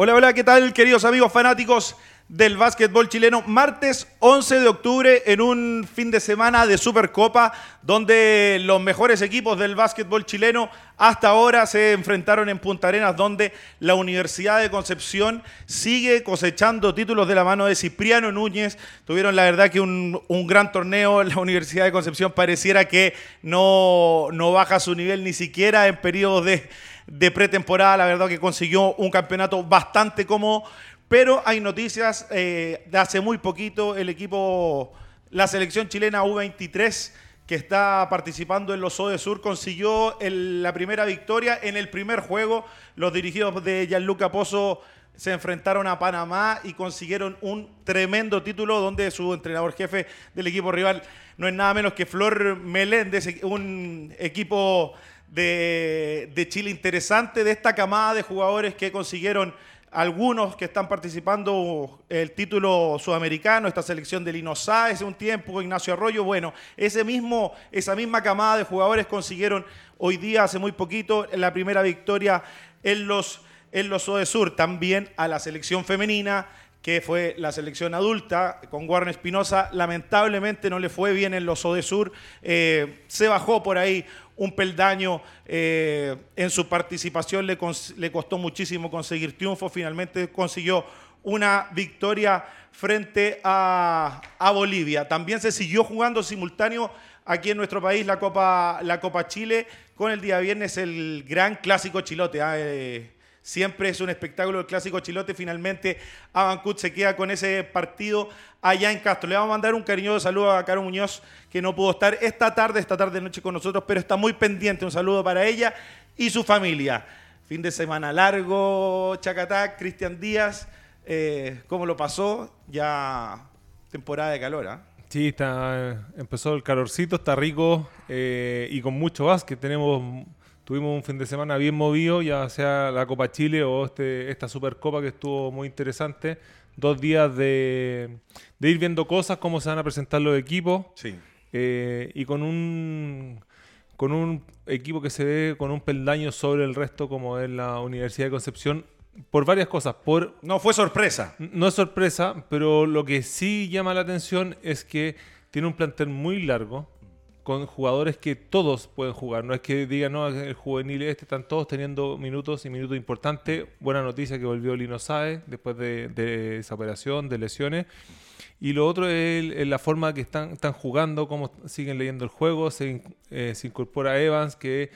Hola, hola, ¿qué tal, queridos amigos fanáticos del básquetbol chileno? Martes 11 de octubre en un fin de semana de Supercopa, donde los mejores equipos del básquetbol chileno hasta ahora se enfrentaron en Punta Arenas, donde la Universidad de Concepción sigue cosechando títulos de la mano de Cipriano Núñez. Tuvieron la verdad que un, un gran torneo. La Universidad de Concepción pareciera que no, no baja su nivel ni siquiera en periodos de de pretemporada. La verdad que consiguió un campeonato bastante cómodo, pero hay noticias eh, de hace muy poquito. El equipo, la selección chilena U23 que está participando en los ODE Sur, consiguió la primera victoria en el primer juego. Los dirigidos de Gianluca Pozo se enfrentaron a Panamá y consiguieron un tremendo título donde su entrenador jefe del equipo rival no es nada menos que Flor Meléndez, un equipo de, Chile. Interesante, de esta camada de jugadores que consiguieron algunos que están participando el título sudamericano, esta selección de Lino Sáez un tiempo, Ignacio Arroyo, bueno, ese mismo, esa misma camada de jugadores consiguieron hoy día, hace muy poquito, la primera victoria en los, en los también a la selección femenina, que fue la selección adulta con Warren Espinosa, lamentablemente no le fue bien en los Odesur, eh, se bajó por ahí un peldaño eh, en su participación, le, le, costó muchísimo conseguir triunfo, finalmente consiguió una victoria frente a, Bolivia. También se siguió jugando simultáneo aquí en nuestro país la Copa, la Copa Chile con el día viernes el gran clásico chilote. ¿ah? Eh, Siempre es un espectáculo el clásico chilote. Finalmente, Abancut se queda con ese partido allá en Castro. Le vamos a mandar un cariñoso saludo a Caro Muñoz, que no pudo estar esta tarde, esta tarde noche con nosotros, pero está muy pendiente. Un saludo para ella y su familia. Fin de semana largo, Chacatá, Cristian Díaz. Eh, ¿Cómo lo pasó? Ya temporada de calor, ¿ah? Sí, está, empezó el calorcito, está rico eh, y con mucho básquet. Tenemos tuvimos un fin de semana bien movido, ya sea la Copa Chile o este, esta Supercopa que estuvo muy interesante. Dos días de, ir viendo cosas, cómo se van a presentar los equipos. Sí. Eh, y con un, con un equipo que se ve con un peldaño sobre el resto, como es la Universidad de Concepción, por varias cosas. Por, no fue sorpresa. No es sorpresa, pero lo que sí llama la atención es que tiene un plantel muy largo con jugadores que todos pueden jugar. No es que digan, no, el juvenil este, están todos teniendo minutos y minutos importantes. Buena noticia que volvió Lino Sae después de, esa operación, de lesiones. Y lo otro es, la forma que están, están jugando, cómo siguen leyendo el juego. Se, eh, se incorpora Evans, que,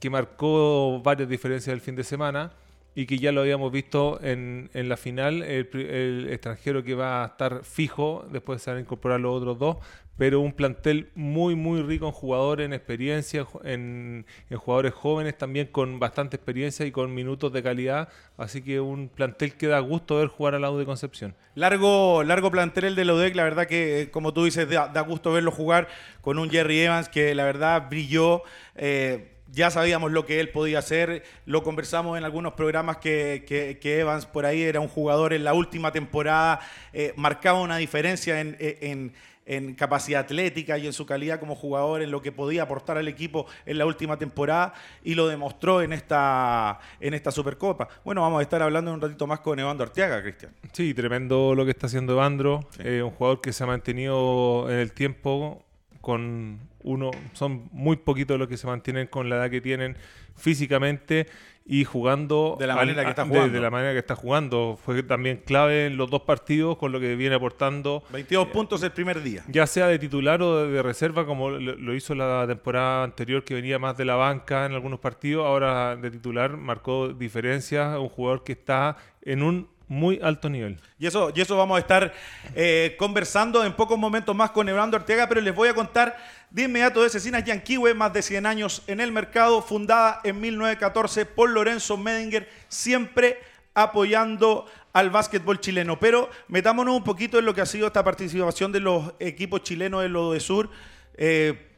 que marcó varias diferencias el fin de semana y que ya lo habíamos visto en, en la final, el, extranjero que va a estar fijo, después se van a incorporar los otros dos, pero un plantel muy, muy rico en jugadores, en experiencia, en, jugadores jóvenes también con bastante experiencia y con minutos de calidad. Así que un plantel que da gusto ver jugar al lado de Concepción. Largo, largo plantel el de Lodec, la verdad que, como tú dices, da, gusto verlo jugar con un Jerry Evans que la verdad brilló. Eh, ya sabíamos lo que él podía hacer, lo conversamos en algunos programas que, Evans por ahí era un jugador en la última temporada, eh, marcaba una diferencia en en capacidad atlética y en su calidad como jugador, en lo que podía aportar al equipo en la última temporada y lo demostró en esta, en esta Supercopa. Bueno, vamos a estar hablando un ratito más con Evandro Arteaga, Cristian. Sí, tremendo lo que está haciendo Evandro, eh, un jugador que se ha mantenido en el tiempo con uno, son muy poquitos los que se mantienen con la edad que tienen físicamente y jugando de la manera que está jugando. De, la manera que está jugando. Fue también clave en los dos partidos con lo que viene aportando. 22 puntos el primer día. Ya sea de titular o de, reserva, como lo, hizo la temporada anterior, que venía más de la banca en algunos partidos. Ahora de titular marcó diferencias. Un jugador que está en un muy alto nivel. Y eso, y eso vamos a estar eh, conversando en pocos momentos más con Ebrando Ortega, pero les voy a contar de inmediato de Cecinas Yanquiwe, más de 100 años en el mercado, fundada en 1914 por Lorenzo Medinger, siempre apoyando al básquetbol chileno. Pero metámonos un poquito en lo que ha sido esta participación de los equipos chilenos en lo de Sur. Eh,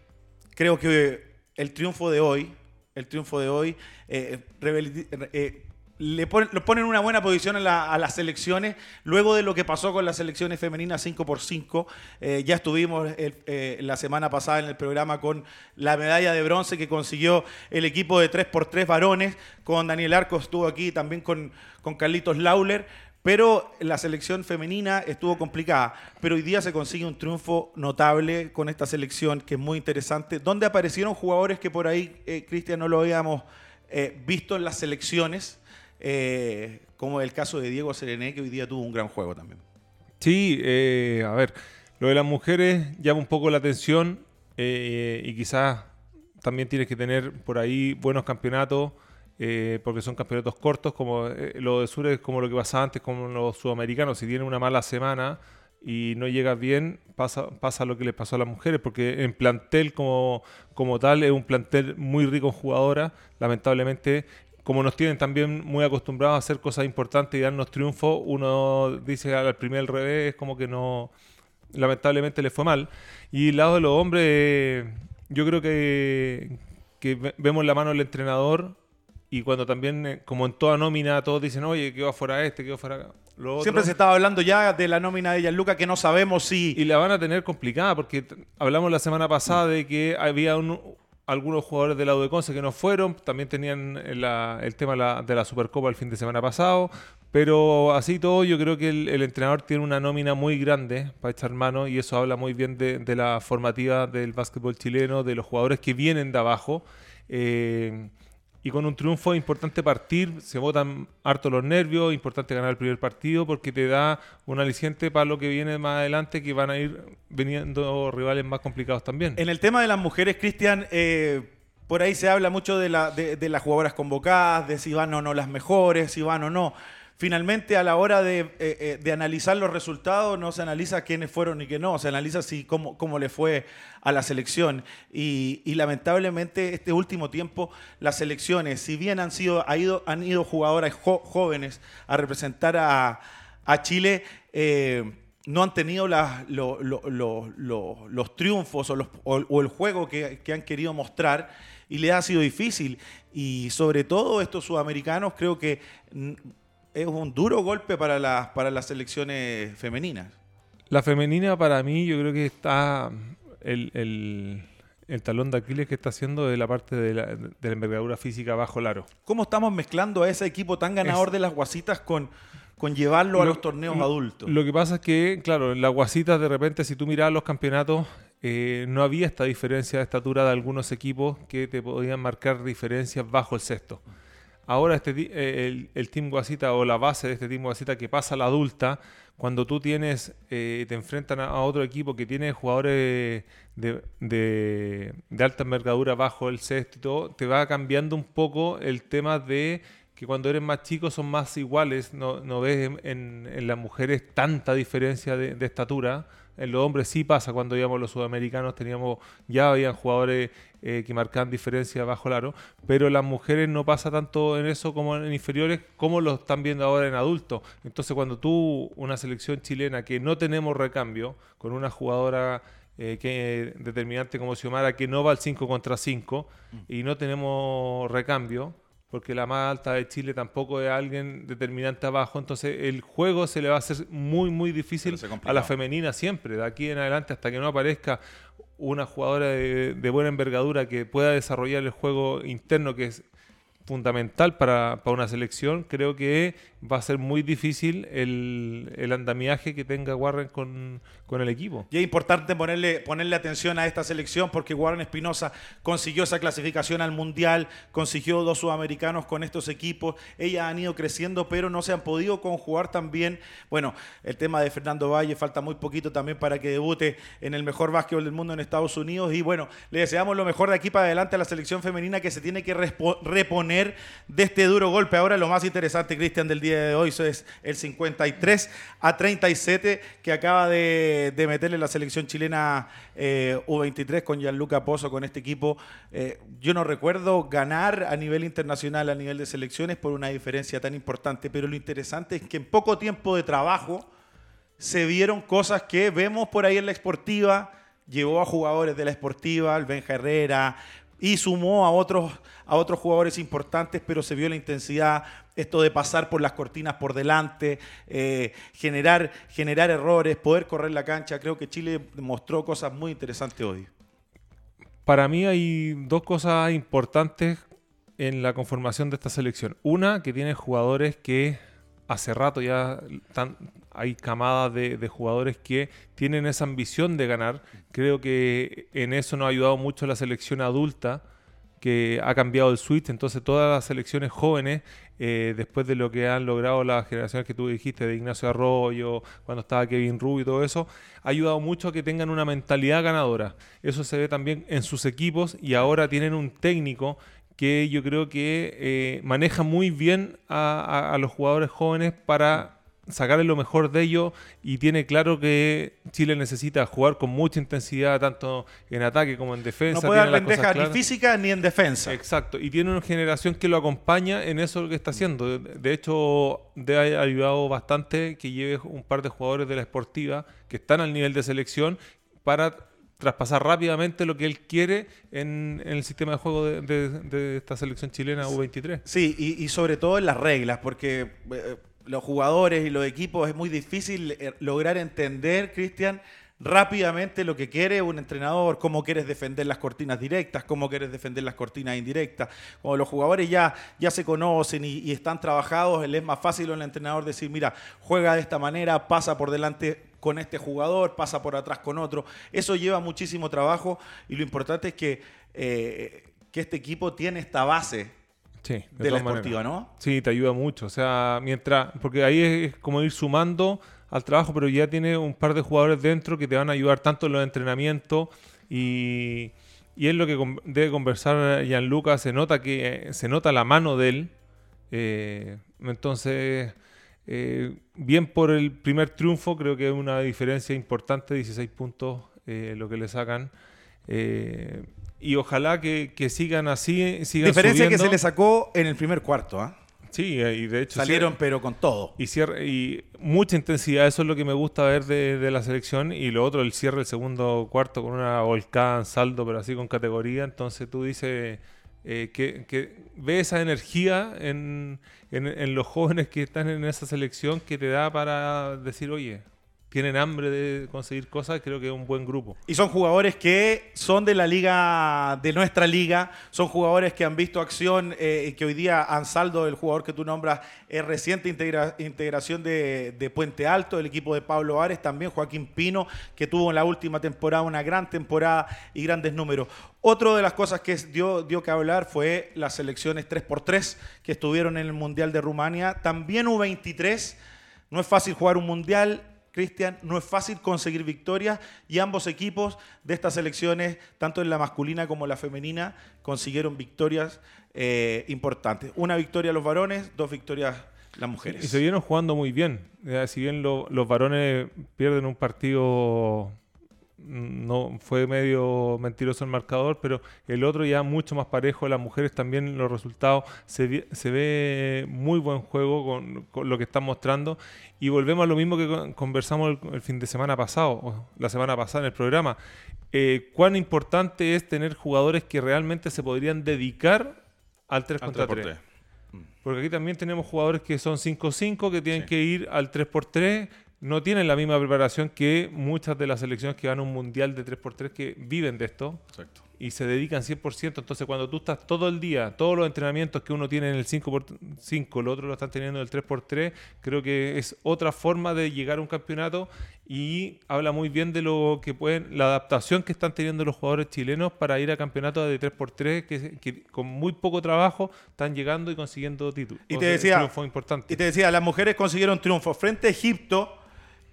creo que el triunfo de hoy, el triunfo de hoy, eh, le ponen, lo ponen en una buena posición a, las selecciones. Luego de lo que pasó con las selecciones femeninas 5x5, eh, ya estuvimos eh, la semana pasada en el programa con la medalla de bronce que consiguió el equipo de 3x3 varones, con Daniel Arcos estuvo aquí también con, con Carlitos Lauler. Pero la selección femenina estuvo complicada. Pero hoy día se consigue un triunfo notable con esta selección que es muy interesante, donde aparecieron jugadores que por ahí, eh, Cristian, no lo habíamos visto en las selecciones eh, como el caso de Diego Serené, que hoy día tuvo un gran juego también. Sí, eh, a ver, lo de las mujeres llama un poco la atención eh, y quizás también tienes que tener por ahí buenos campeonatos. porque son campeonatos cortos, como lo de Sur es como lo que pasa antes con los sudamericanos. Si tienen una mala semana y no llegas bien, pasa, pasa lo que les pasó a las mujeres, porque en plantel como, como tal es un plantel muy rico en jugadoras. Lamentablemente como nos tienen también muy acostumbrados a hacer cosas importantes y darnos triunfo, uno dice al primer revés, como que no, lamentablemente le fue mal. Y el lado de los hombres, yo creo que, que vemos la mano del entrenador y cuando también, eh, como en toda nómina, todos dicen, oye, que va fuera este, que va fuera lo Siempre se estaba hablando ya de la nómina de Gianluca que no sabemos si... Y la van a tener complicada porque hablamos la semana pasada de que había un, algunos jugadores del lado de Conce que no fueron, también tenían el tema de la Supercopa el fin de semana pasado, pero así todo yo creo que el, entrenador tiene una nómina muy grande para echar mano y eso habla muy bien de, la formativa del básquetbol chileno, de los jugadores que vienen de abajo. Eh, y con un triunfo es importante partir, se botan harto los nervios, importante ganar el primer partido porque te da un aliciente para lo que viene más adelante que van a ir viniendo rivales más complicados también. En el tema de las mujeres, Cristian, eh, por ahí se habla mucho de, la, de, las jugadoras convocadas, de si van o no las mejores, si van o no. Finalmente, a la hora de, eh, eh, analizar los resultados, no se analiza quiénes fueron y quiénes no, se analiza si, cómo, cómo le fue a la selección. Y, lamentablemente, este último tiempo, las selecciones, si bien han, sido, ido, han ido jugadoras jóvenes a representar a, Chile, eh, no han tenido los triunfos o, el juego que, que han querido mostrar y les ha sido difícil. Y sobre todo estos sudamericanos creo que es un duro golpe para las, para las selecciones femeninas. La femenina para mí yo creo que está el, talón de Aquiles que está haciendo de la parte de la, envergadura física bajo el aro. ¿Cómo estamos mezclando a ese equipo tan ganador de las guasitas con, con llevarlo a los torneos adultos? Lo que pasa es que, claro, en las guasitas de repente si tú miras los campeonatos eh, no había esta diferencia de estatura de algunos equipos que te podían marcar diferencias bajo el sexto. Ahora este, eh, el, Team Guasita o la base de este Team Guasita que pasa a la adulta, cuando tú tienes, eh, te enfrentan a, otro equipo que tiene jugadores de, de, alta envergadura bajo el sexto y todo, te va cambiando un poco el tema de que cuando eres más chico son más iguales, no, no ves en, en, las mujeres tanta diferencia de, de estatura en los hombres sí pasa cuando íbamos los sudamericanos, teníamos, ya habían jugadores eh, que marcaban diferencia bajo el aro, pero las mujeres no pasa tanto en eso como en inferiores, como lo están viendo ahora en adultos. Entonces cuando tú, una selección chilena que no tenemos recambio, con una jugadora eh, que determinante como Xiomara que no va al 5 contra 5 mm. y no tenemos recambio, porque la más alta de Chile tampoco es alguien determinante abajo, entonces el juego se le va a hacer muy, muy difícil a la femenina siempre, de aquí en adelante hasta que no aparezca una jugadora de, de buena envergadura que pueda desarrollar el juego interno que es fundamental para, una selección, creo que va a ser muy difícil el, andamiaje que tenga Warren con, el equipo. Y es importante ponerle, ponerle atención a esta selección porque Warren Espinosa consiguió esa clasificación al Mundial, consiguió dos sudamericanos con estos equipos, ellas han ido creciendo, pero no se han podido conjugar también. Bueno, el tema de Fernando Valle, falta muy poquito también para que debute en el mejor básquetbol del mundo en Estados Unidos. Y bueno, le deseamos lo mejor de aquí para adelante a la selección femenina que se tiene que reponer de este duro golpe. Ahora lo más interesante, Cristian, del día de hoy es el 53 a 37 que acaba de, meterle la selección chilena eh, U23 con Gianluca Pozo, con este equipo. Eh, yo no recuerdo ganar a nivel internacional, a nivel de selecciones, por una diferencia tan importante, pero lo interesante es que en poco tiempo de trabajo se vieron cosas que vemos por ahí en la esportiva, llevó a jugadores de la esportiva, el Benja Herrera, y sumó a otros, a otros jugadores importantes, pero se vio la intensidad, esto de pasar por las cortinas por delante, eh, generar, generar errores, poder correr la cancha. Creo que Chile mostró cosas muy interesantes hoy. Para mí hay dos cosas importantes en la conformación de esta selección. Una, que tiene jugadores que hace rato ya hay camadas de, jugadores que tienen esa ambición de ganar. Creo que en eso nos ha ayudado mucho la selección adulta, que ha cambiado el switch. Entonces todas las selecciones jóvenes, eh, después de lo que han logrado las generaciones que tú dijiste, de Ignacio Arroyo, cuando estaba Kevin Rubio y todo eso, ha ayudado mucho a que tengan una mentalidad ganadora. Eso se ve también en sus equipos y ahora tienen un técnico que yo creo que eh, maneja muy bien a, los jugadores jóvenes para sacarle lo mejor de ellos y tiene claro que Chile necesita jugar con mucha intensidad tanto en ataque como en defensa. No puede dar lentejas ni física ni en defensa. Exacto, y tiene una generación que lo acompaña en eso que está haciendo. De hecho, de ha ayudado bastante que lleve un par de jugadores de la esportiva que están al nivel de selección para traspasar rápidamente lo que él quiere en, el sistema de juego de, esta selección chilena U23. Sí, y, sobre todo en las reglas, porque eh, los jugadores y los equipos es muy difícil eh, lograr entender, Cristian, rápidamente lo que quiere un entrenador, cómo quieres defender las cortinas directas, cómo quieres defender las cortinas indirectas. Como los jugadores ya, ya se conocen y, están trabajados, es más fácil al entrenador decir, mira, juega de esta manera, pasa por delante con este jugador, pasa por atrás con otro. Eso lleva muchísimo trabajo y lo importante es que, eh, que este equipo tiene esta base de, la esportiva, ¿no? Sí, te ayuda mucho. O sea, mientras, porque ahí es como ir sumando al trabajo, pero ya tiene un par de jugadores dentro que te van a ayudar tanto en los entrenamientos y, y es lo que debe conversar Gianluca. Se nota que se nota la mano de él. Eh, entonces, eh, bien por el primer triunfo, creo que es una diferencia importante, 16 puntos eh, lo que le sacan. Y ojalá que, sigan así. Sigan diferencia que se le sacó en el primer cuarto, ¿ah? Sí, y de hecho... Salieron pero con todo. Y, cierre, y mucha intensidad, eso es lo que me gusta ver de, la selección. Y lo otro, el cierre del segundo cuarto con una volcán, saldo, pero así con categoría. Entonces tú dices eh, que, que ve esa energía en, en los jóvenes que están en esa selección que te da para decir, oye, tienen hambre de conseguir cosas, creo que es un buen grupo. Y son jugadores que son de la liga, de nuestra liga, son jugadores que han visto acción, eh, que hoy día Ansaldo, el jugador que tú nombras, es reciente integración de, Puente Alto, el equipo de Pablo Ares, también Joaquín Pino, que tuvo en la última temporada una gran temporada y grandes números. Otra de las cosas que dio, dio que hablar fue las selecciones 3x3 que estuvieron en el Mundial de Rumania, también U23. No es fácil jugar un mundial, Cristian, no es fácil conseguir victorias y ambos equipos de estas selecciones, tanto en la masculina como en la femenina, consiguieron victorias eh, importantes. Una victoria los varones, dos victorias las mujeres. Y se vieron jugando muy bien. Si bien los varones pierden un partido no fue medio mentiroso el marcador, pero el otro ya mucho más parejo. Las mujeres también los resultados se, ve muy buen juego con, lo que están mostrando. Y volvemos a lo mismo que conversamos el, fin de semana pasado, o la semana pasada en el programa. Eh, cuán importante es tener jugadores que realmente se podrían dedicar al 3 contra 3. Porque aquí también tenemos jugadores que son 5-5, que tienen que ir al 3x3 no tienen la misma preparación que muchas de las selecciones que van a un mundial de 3x3 que viven de esto y se dedican 100%. Entonces, cuando tú estás todo el día, todos los entrenamientos que uno tiene en el 5x5, el otro lo están teniendo en el 3x3, creo que es otra forma de llegar a un campeonato y habla muy bien de lo que pueden, la adaptación que están teniendo los jugadores chilenos para ir a campeonatos de 3x3 que, que con muy poco trabajo están llegando y consiguiendo títulos. Y te decía, y te decía, las mujeres consiguieron triunfo frente a Egipto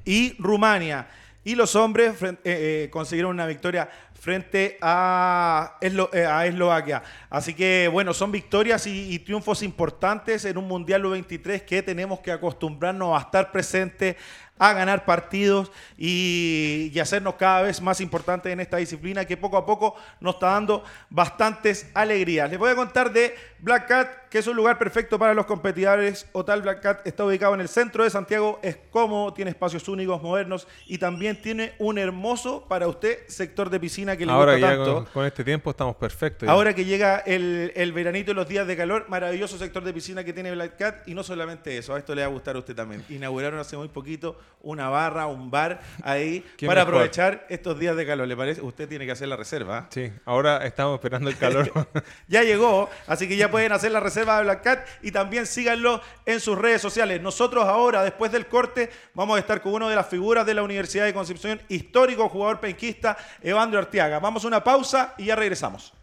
y Rumania. Y los hombres eh, eh, consiguieron una victoria frente a, eh, a, Eslovaquia. Así que, bueno, son victorias y, triunfos importantes en un Mundial U23 que tenemos que acostumbrarnos a estar presentes, a ganar partidos y, y hacernos cada vez más importantes en esta disciplina que poco a poco nos está dando bastantes alegrías. Les voy a contar de Black Cat, que es un lugar perfecto para los competidores. Hotel Black Cat está ubicado en el centro de Santiago, es cómodo, tiene espacios únicos, modernos y también tiene un hermoso para usted sector de piscina que le Ahora gusta ya tanto. con, con este tiempo estamos perfectos. ya. Ahora que llega el, el veranito y los días de calor, maravilloso sector de piscina que tiene Black Cat. Y no solamente eso, a esto le va a gustar a usted también. Inauguraron hace muy poquito una barra, un bar ahí para mejor. aprovechar estos días de calor. ¿Le parece? Usted tiene que hacer la reserva. ¿ah? Sí, ahora estamos esperando el calor. Ya llegó, así que ya pueden hacer la reserva de Black Cat y también síganlo en sus redes sociales. Nosotros ahora, después del corte, vamos a estar con una de las figuras de la Universidad de Concepción, histórico jugador penquista, Evandro Arteaga. Vamos a una pausa y ya regresamos.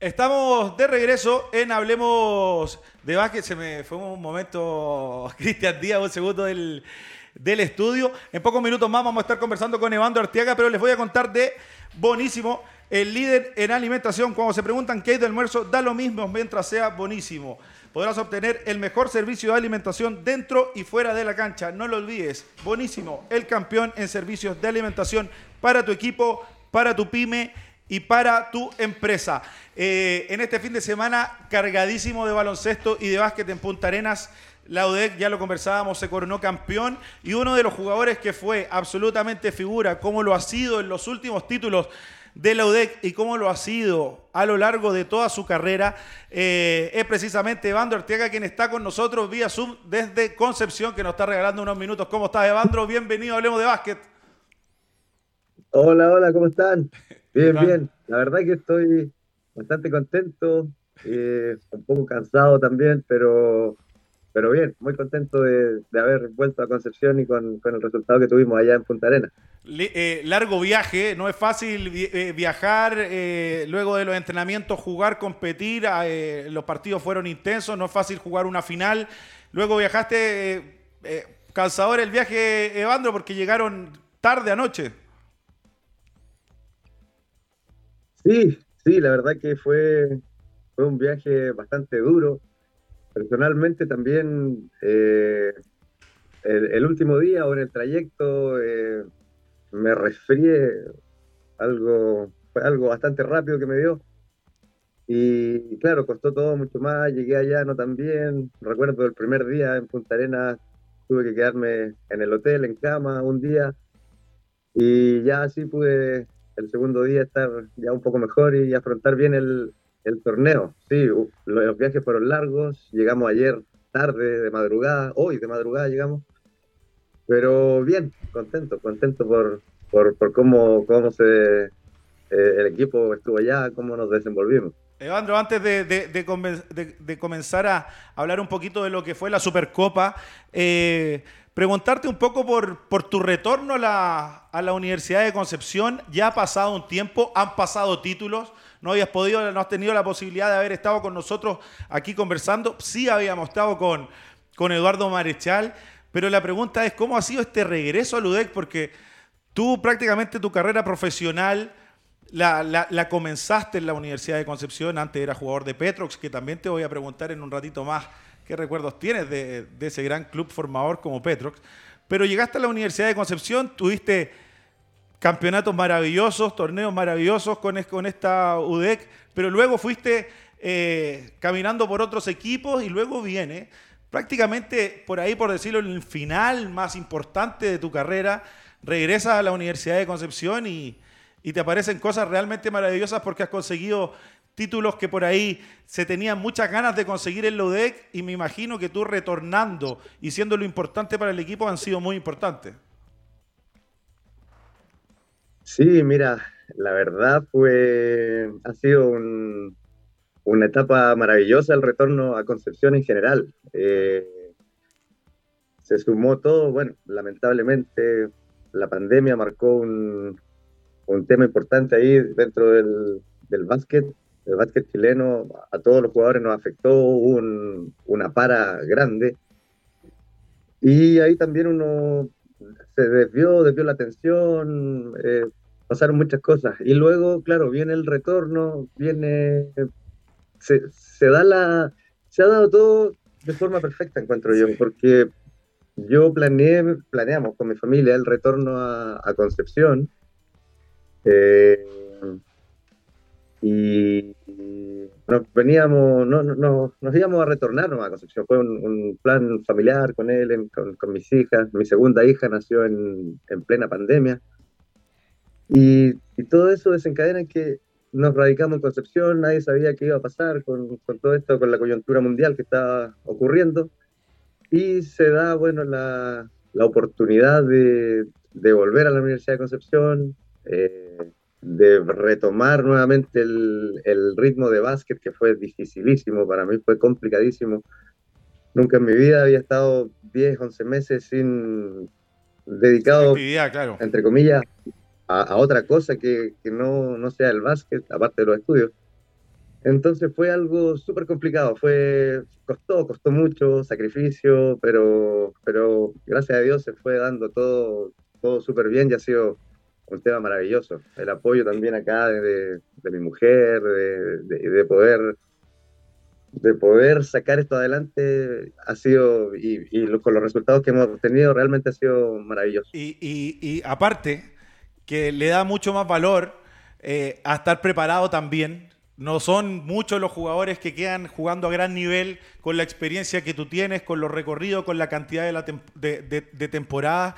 Estamos de regreso en Hablemos de Básquet. Se me fue un momento, Cristian Díaz, un segundo del, del estudio. En pocos minutos más vamos a estar conversando con Evandro Arteaga, pero les voy a contar de Bonísimo, el líder en alimentación. Cuando se preguntan qué hay de almuerzo, da lo mismo mientras sea Bonísimo. Podrás obtener el mejor servicio de alimentación dentro y fuera de la cancha. No lo olvides. Bonísimo, el campeón en servicios de alimentación para tu equipo, para tu pyme y para tu empresa. Eh, en este fin de semana, cargadísimo de baloncesto y de básquet en Punta Arenas. La UDEC, ya lo conversábamos, se coronó campeón y uno de los jugadores que fue absolutamente figura, como lo ha sido en los últimos títulos de la UDEC y cómo lo ha sido a lo largo de toda su carrera, eh, es precisamente Evandro Arteaga quien está con nosotros vía Zoom desde Concepción, que nos está regalando unos minutos. ¿Cómo estás, Evandro? Bienvenido, hablemos de básquet. Hola, hola, ¿cómo están? Bien, bien. La verdad que estoy bastante contento, eh, un poco cansado también, pero, pero bien, muy contento de, de haber vuelto a Concepción y con, con el resultado que tuvimos allá en Punta Arenas. Eh, largo viaje, no es fácil eh, viajar, eh, luego de los entrenamientos, jugar, competir, eh, los partidos fueron intensos, no es fácil jugar una final. Luego viajaste, eh, eh, cansador el viaje, Evandro, porque llegaron tarde anoche. Sí, sí, la verdad que fue, fue un viaje bastante duro. Personalmente también eh, el, último día o en el trayecto eh, me resfrié, algo, fue algo bastante rápido que me dio. Y claro, costó todo mucho más, llegué allá no tan bien. Recuerdo el primer día en Punta Arenas, tuve que quedarme en el hotel, en cama, un día. Y ya así pude el segundo día estar ya un poco mejor y afrontar bien el, el torneo. Sí, los viajes fueron largos, llegamos ayer tarde, de madrugada, hoy de madrugada llegamos, pero bien, contento, contento por, por, por cómo, cómo se, eh, el equipo estuvo allá, cómo nos desenvolvimos. Evandro, antes de, de- de- de comenzar a hablar un poquito de lo que fue la Supercopa, eh, preguntarte un poco por, por tu retorno a la, a la Universidad de Concepción. Ya ha pasado un tiempo, han pasado títulos, no habías podido, no has tenido la posibilidad de haber estado con nosotros aquí conversando. Sí habíamos estado con, con Eduardo Marechal, pero la pregunta es, ¿cómo ha sido este regreso a Ludec? Porque tú prácticamente tu carrera profesional la, la- la comenzaste en la Universidad de Concepción, antes era jugador de Petrox, que también te voy a preguntar en un ratito más qué recuerdos tienes de, ese gran club formador como Petrox. Pero llegaste a la Universidad de Concepción, tuviste campeonatos maravillosos, torneos maravillosos con, esta UDEC, pero luego fuiste eh, caminando por otros equipos y luego viene prácticamente por ahí, por decirlo, el final más importante de tu carrera, regresas a la Universidad de Concepción y te aparecen cosas realmente maravillosas porque has conseguido títulos que por ahí se tenían muchas ganas de conseguir en la UDEC y me imagino que tú retornando y siendo lo importante para el equipo han sido muy importantes. Sí, mira, la verdad fue, ha sido una etapa maravillosa el retorno a Concepción en general. Eh, se sumó todo, bueno, lamentablemente la pandemia marcó un, un tema importante ahí dentro del, del básquet. El básquet chileno a todos los jugadores nos afectó, un, una para grande. Y ahí también uno se desvió, desvió la atención, eh, pasaron muchas cosas. Y luego, claro, viene el retorno, viene, se, se, da la, se ha dado todo de forma perfecta, encuentro yo, porque yo planeé, planeamos con mi familia el retorno a, a Concepción eh, y nos veníamos, no, no, nos íbamos a retornar a Concepción. Fue un, plan familiar con él, con, con, mis hijas. Mi segunda hija nació en, en plena pandemia. Y, y, todo eso desencadena en que nos radicamos en Concepción, nadie sabía qué iba a pasar con, con, todo esto, con la coyuntura mundial que estaba ocurriendo. Y se da, bueno, la, la oportunidad de, de volver a la Universidad de Concepción, eh, de retomar nuevamente el, el, ritmo de básquet que fue dificilísimo, para mí fue complicadísimo. Nunca en mi vida había estado 10, 11 meses sin dedicado, claro. entre comillas, a, a otra cosa que, que, no, no sea el básquet, aparte de los estudios. Entonces fue algo súper complicado, fue, costó, costó mucho, sacrificio, pero, pero gracias a Dios se fue dando todo, todo súper bien y ha sido un tema maravilloso. El apoyo también acá de, mi mujer, de, de, de, poder de poder sacar esto adelante ha sido, y, lo, con los resultados que hemos obtenido, realmente ha sido maravilloso. Y, aparte, que le da mucho más valor eh, a estar preparado también. No son muchos los jugadores que quedan jugando a gran nivel con la experiencia que tú tienes, con los recorridos, con la cantidad de, la de temporadas.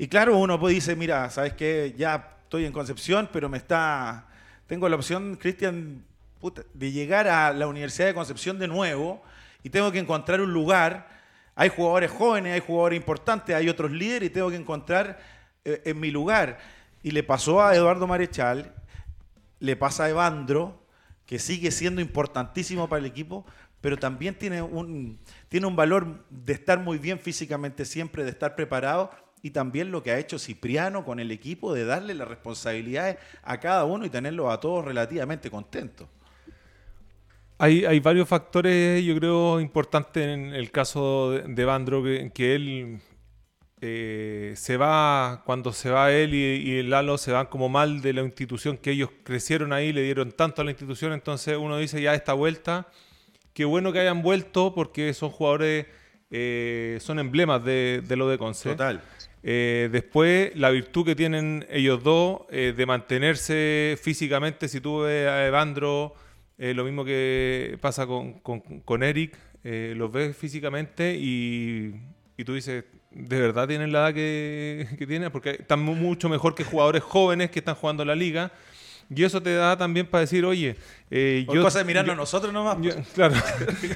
Y claro, uno puede decir, mira, ¿sabes qué? Ya estoy en Concepción, pero me está... Tengo la opción, Cristian, de llegar a la Universidad de Concepción de nuevo y tengo que encontrar un lugar. Hay jugadores jóvenes, hay jugadores importantes, hay otros líderes y tengo que encontrar eh, en mi lugar. Y le pasó a Eduardo Marechal, le pasa a Evandro, que sigue siendo importantísimo para el equipo, pero también tiene un, tiene un valor de estar muy bien físicamente siempre, de estar preparado y también lo que ha hecho Cipriano con el equipo de darle las responsabilidades a cada uno y tenerlos a todos relativamente contentos. Hay, hay varios factores, yo creo, importantes en el caso de, Bandro, que, que él eh, se va, cuando se va él y, y, el Lalo, se van como mal de la institución que ellos crecieron ahí, le dieron tanto a la institución, entonces uno dice ya esta vuelta, qué bueno que hayan vuelto porque son jugadores, eh, son emblemas de, de, lo de Conce. Total. Eh, después, la virtud que tienen ellos dos eh, de mantenerse físicamente, si tú ves a Evandro, eh, lo mismo que pasa con, con, con Eric, los ves físicamente y, y, tú dices, ¿de verdad tienen la edad que, que tienen? Porque están mucho mejor que jugadores jóvenes que están jugando en la liga. Y eso te da también para decir, oye, eh, yo... cosa de mirarnos yo, nosotros nomás. Yo, claro,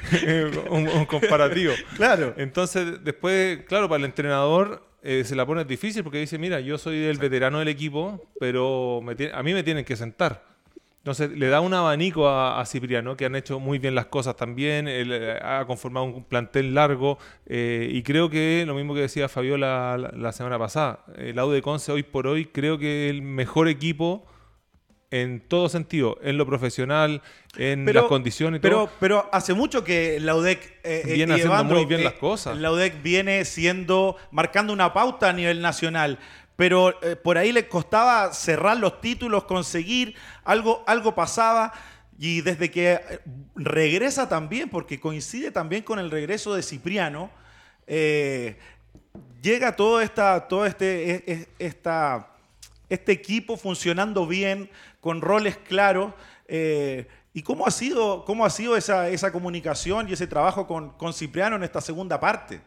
un, un, comparativo. claro. Entonces, después, claro, para el entrenador eh, se la pone difícil porque dice, mira, yo soy el veterano del equipo, pero me a mí me tienen que sentar. Entonces le da un abanico a, Cipriano, que han hecho muy bien las cosas también, eh, ha conformado un plantel largo eh, y creo que lo mismo que decía Fabiola la, semana pasada, el Aude Conce hoy por hoy creo que el mejor equipo en todo sentido, en lo profesional, en pero, las condiciones y pero, todo. Pero hace mucho que la UDEC eh, viene haciendo Evandro, muy bien eh, las cosas. La UDEC viene siendo, marcando una pauta a nivel nacional. Pero eh, por ahí le costaba cerrar los títulos, conseguir, algo, algo pasaba. Y desde que eh, regresa también, porque coincide también con el regreso de Cipriano, eh, llega toda esta, todo este, esta este equipo funcionando bien, con roles claros. Eh, ¿Y cómo ha sido, cómo ha sido esa, esa comunicación y ese trabajo con, con Cipriano en esta segunda parte?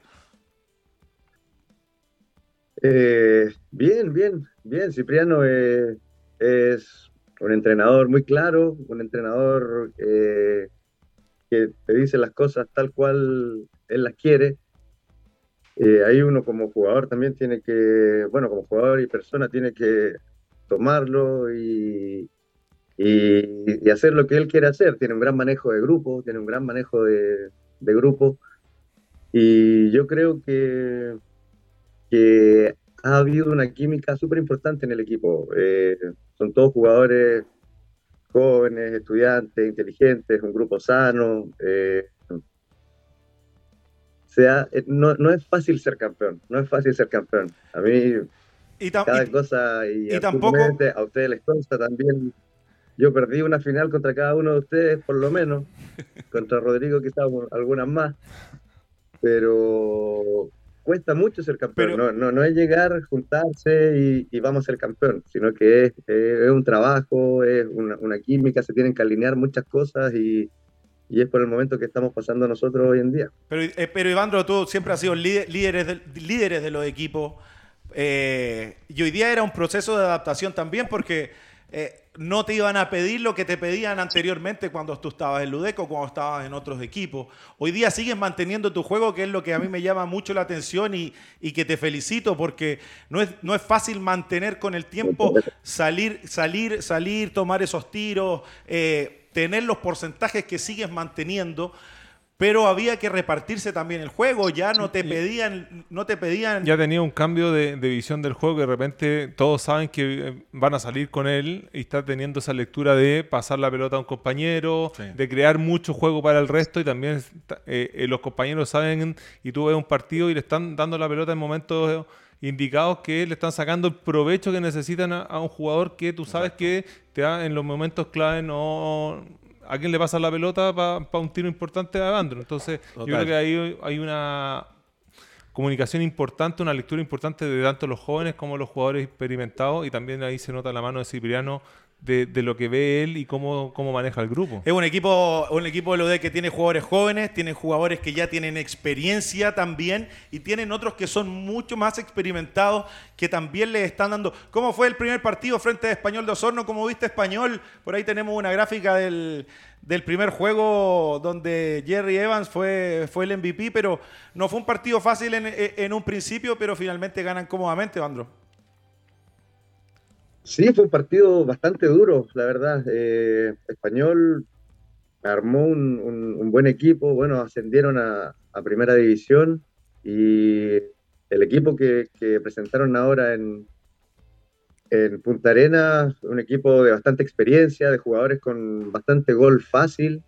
Eh, bien, bien, bien. Cipriano eh, es un entrenador muy claro, un entrenador que te dice las cosas tal cual él las quiere. ahí uno como jugador también tiene que, bueno, como jugador y persona tiene que tomarlo y, y, hacer lo que él quiere hacer. Tiene un gran manejo de grupo, tiene un gran manejo de, grupo. Y yo creo que, que ha habido una química súper importante en el equipo. Eh, son todos jugadores jóvenes, estudiantes, inteligentes, un grupo sano. Eh, sea, eh, no, no, es fácil ser campeón, no es fácil ser campeón. A mí, y cada cosa, y, tampoco... a ustedes les consta también yo perdí una final contra cada uno de ustedes, por lo menos. contra Rodrigo quizás algunas más. Pero cuesta mucho ser campeón. no, no, no, es llegar, juntarse y, vamos a ser campeón, sino que es, es un trabajo, es una, una, química, se tienen que alinear muchas cosas y, y, es por el momento que estamos pasando nosotros hoy en día. Pero, eh, pero Ivandro, tú siempre has sido líderes de, líderes de los equipos eh, y hoy día era un proceso de adaptación también porque eh, no te iban a pedir lo que te pedían anteriormente cuando tú estabas en Ludeco, cuando estabas en otros equipos. Hoy día sigues manteniendo tu juego, que es lo que a mí me llama mucho la atención y, que te felicito porque no es, no es fácil mantener con el tiempo, salir, salir, salir, tomar esos tiros, eh, tener los porcentajes que sigues manteniendo pero había que repartirse también el juego, ya no te pedían, no te pedían. Ya tenía un cambio de, visión del juego que de repente todos saben que eh, van a salir con él y está teniendo esa lectura de pasar la pelota a un compañero, de crear mucho juego para el resto y también eh, eh, los compañeros saben y tú ves un partido y le están dando la pelota en momentos indicados que le están sacando el provecho que necesitan a, un jugador que tú sabes que te da en los momentos clave no a quién le pasa la pelota para un tiro importante a Andro. Entonces, yo creo que ahí hay una comunicación importante, una lectura importante de tanto los jóvenes como los jugadores experimentados y también ahí se nota la mano de Cipriano de, lo que ve él y cómo, cómo maneja el grupo. Es un equipo, un equipo de que tiene jugadores jóvenes, tiene jugadores que ya tienen experiencia también y tienen otros que son mucho más experimentados que también les están dando. ¿Cómo fue el primer partido frente a Español de Osorno? ¿Cómo viste Español? Por ahí tenemos una gráfica del, primer juego donde Jerry Evans fue, fue el MVP, pero no fue un partido fácil en, en un principio, pero finalmente ganan cómodamente, Andro. Sí, fue un partido bastante duro, la verdad. Eh, Español armó un, buen equipo, bueno, ascendieron a, primera división y el equipo que, presentaron ahora en, en Punta Arena, un equipo de bastante experiencia, de jugadores con bastante gol fácil,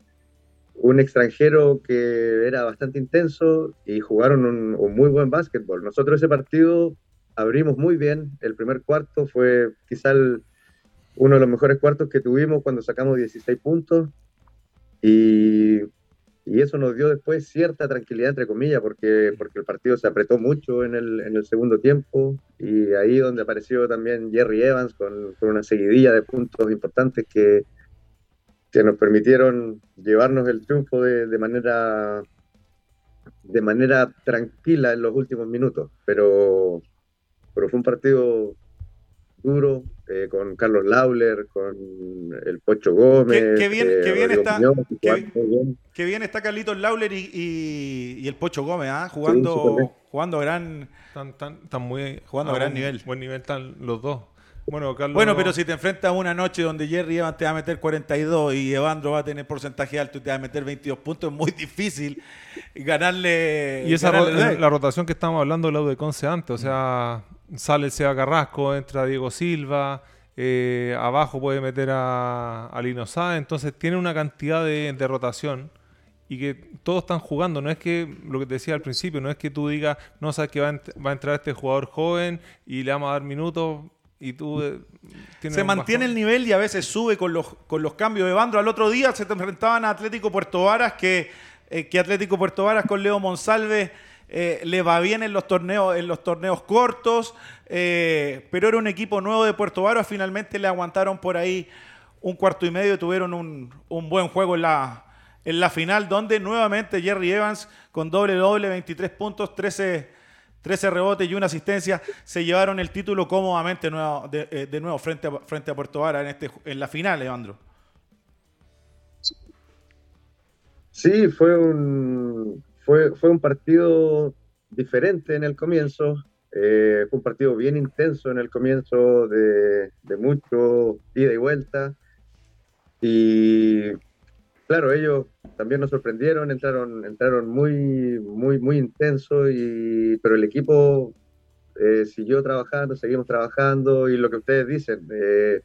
un extranjero que era bastante intenso y jugaron un, un muy buen básquetbol. Nosotros ese partido abrimos muy bien. El primer cuarto fue quizá uno de los mejores cuartos que tuvimos cuando sacamos 16 puntos. Y, eso nos dio después cierta tranquilidad, entre comillas, porque, porque el partido se apretó mucho en el, en el segundo tiempo. Y ahí donde apareció también Jerry Evans con, una seguidilla de puntos importantes que, que nos permitieron llevarnos el triunfo de, de manera de manera tranquila en los últimos minutos, pero pero fue un partido duro, eh, con Carlos Lauler, con el Pocho Gómez. Qué, bien, qué bien está. Qué, bien está Carlitos Lauler y, y, el Pocho Gómez, ¿ah? jugando, jugando gran. Tan, muy, jugando a gran nivel. Buen nivel están los dos. Bueno, Carlos, bueno, pero si te enfrentas a una noche donde Jerry Evans te va a meter 42 y Evandro va a tener porcentaje alto y te va a meter 22 puntos, es muy difícil ganarle. Y esa la rotación que estábamos hablando del lado de Conce antes, o sea, sale Seba Carrasco, entra Diego Silva, eh, abajo puede meter a, a Lino entonces tiene una cantidad de, rotación y que todos están jugando. No es que, lo que te decía al principio, no es que tú digas, no sabes que va a, entrar este jugador joven y le vamos a dar minutos y tú... Eh, se mantiene el nivel y a veces sube con los, con los cambios de bando. Al otro día se enfrentaban a Atlético Puerto Varas, que, eh, que Atlético Puerto Varas con Leo Monsalve eh, le va bien en los torneos, en los torneos cortos, eh, pero era un equipo nuevo de Puerto Varo, finalmente le aguantaron por ahí un cuarto y medio, tuvieron un, buen juego en la, en la final, donde nuevamente Jerry Evans con doble doble, 23 puntos, 13, 13 rebotes y una asistencia, se llevaron el título cómodamente de, eh, de, nuevo frente a, frente a Puerto Vara en, este, en la final, Evandro. Sí, fue un, fue, fue un partido diferente en el comienzo, eh, fue un partido bien intenso en el comienzo, de, de mucho ida y vuelta. Y claro, ellos también nos sorprendieron, entraron, entraron muy, muy, muy intenso, y, pero el equipo eh, siguió trabajando, seguimos trabajando, y lo que ustedes dicen, eh,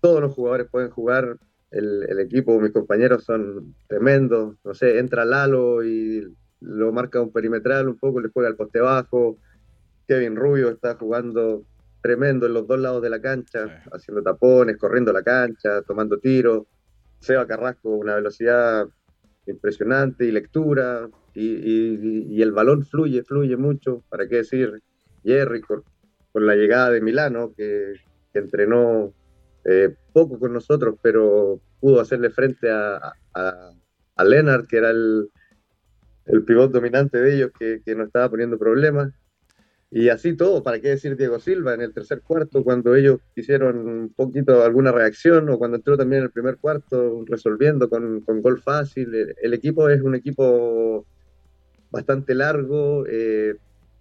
todos los jugadores pueden jugar, el, equipo, mis compañeros son tremendos, no sé, entra Lalo y lo marca un perimetral un poco, le juega al poste bajo, Kevin Rubio está jugando tremendo en los dos lados de la cancha, haciendo tapones, corriendo la cancha, tomando tiros, Seba Carrasco, una velocidad impresionante y lectura, y, el balón fluye, fluye mucho, ¿para qué decir? Jerry con, la llegada de Milano, que, que entrenó eh, poco con nosotros, pero pudo hacerle frente a, a, Leonard, que era el, el pivot dominante de ellos, que, que nos estaba poniendo problemas. Y así todo, ¿para qué decir Diego Silva en el tercer cuarto, cuando ellos hicieron un poquito alguna reacción o cuando entró también en el primer cuarto resolviendo con, con gol fácil? El, equipo es un equipo bastante largo, eh,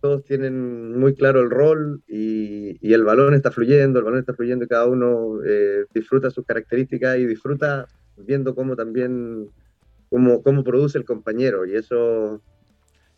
todos tienen muy claro el rol y, el balón está fluyendo, el balón está fluyendo y cada uno eh, disfruta sus características y disfruta viendo cómo también, cómo, cómo produce el compañero. Y eso,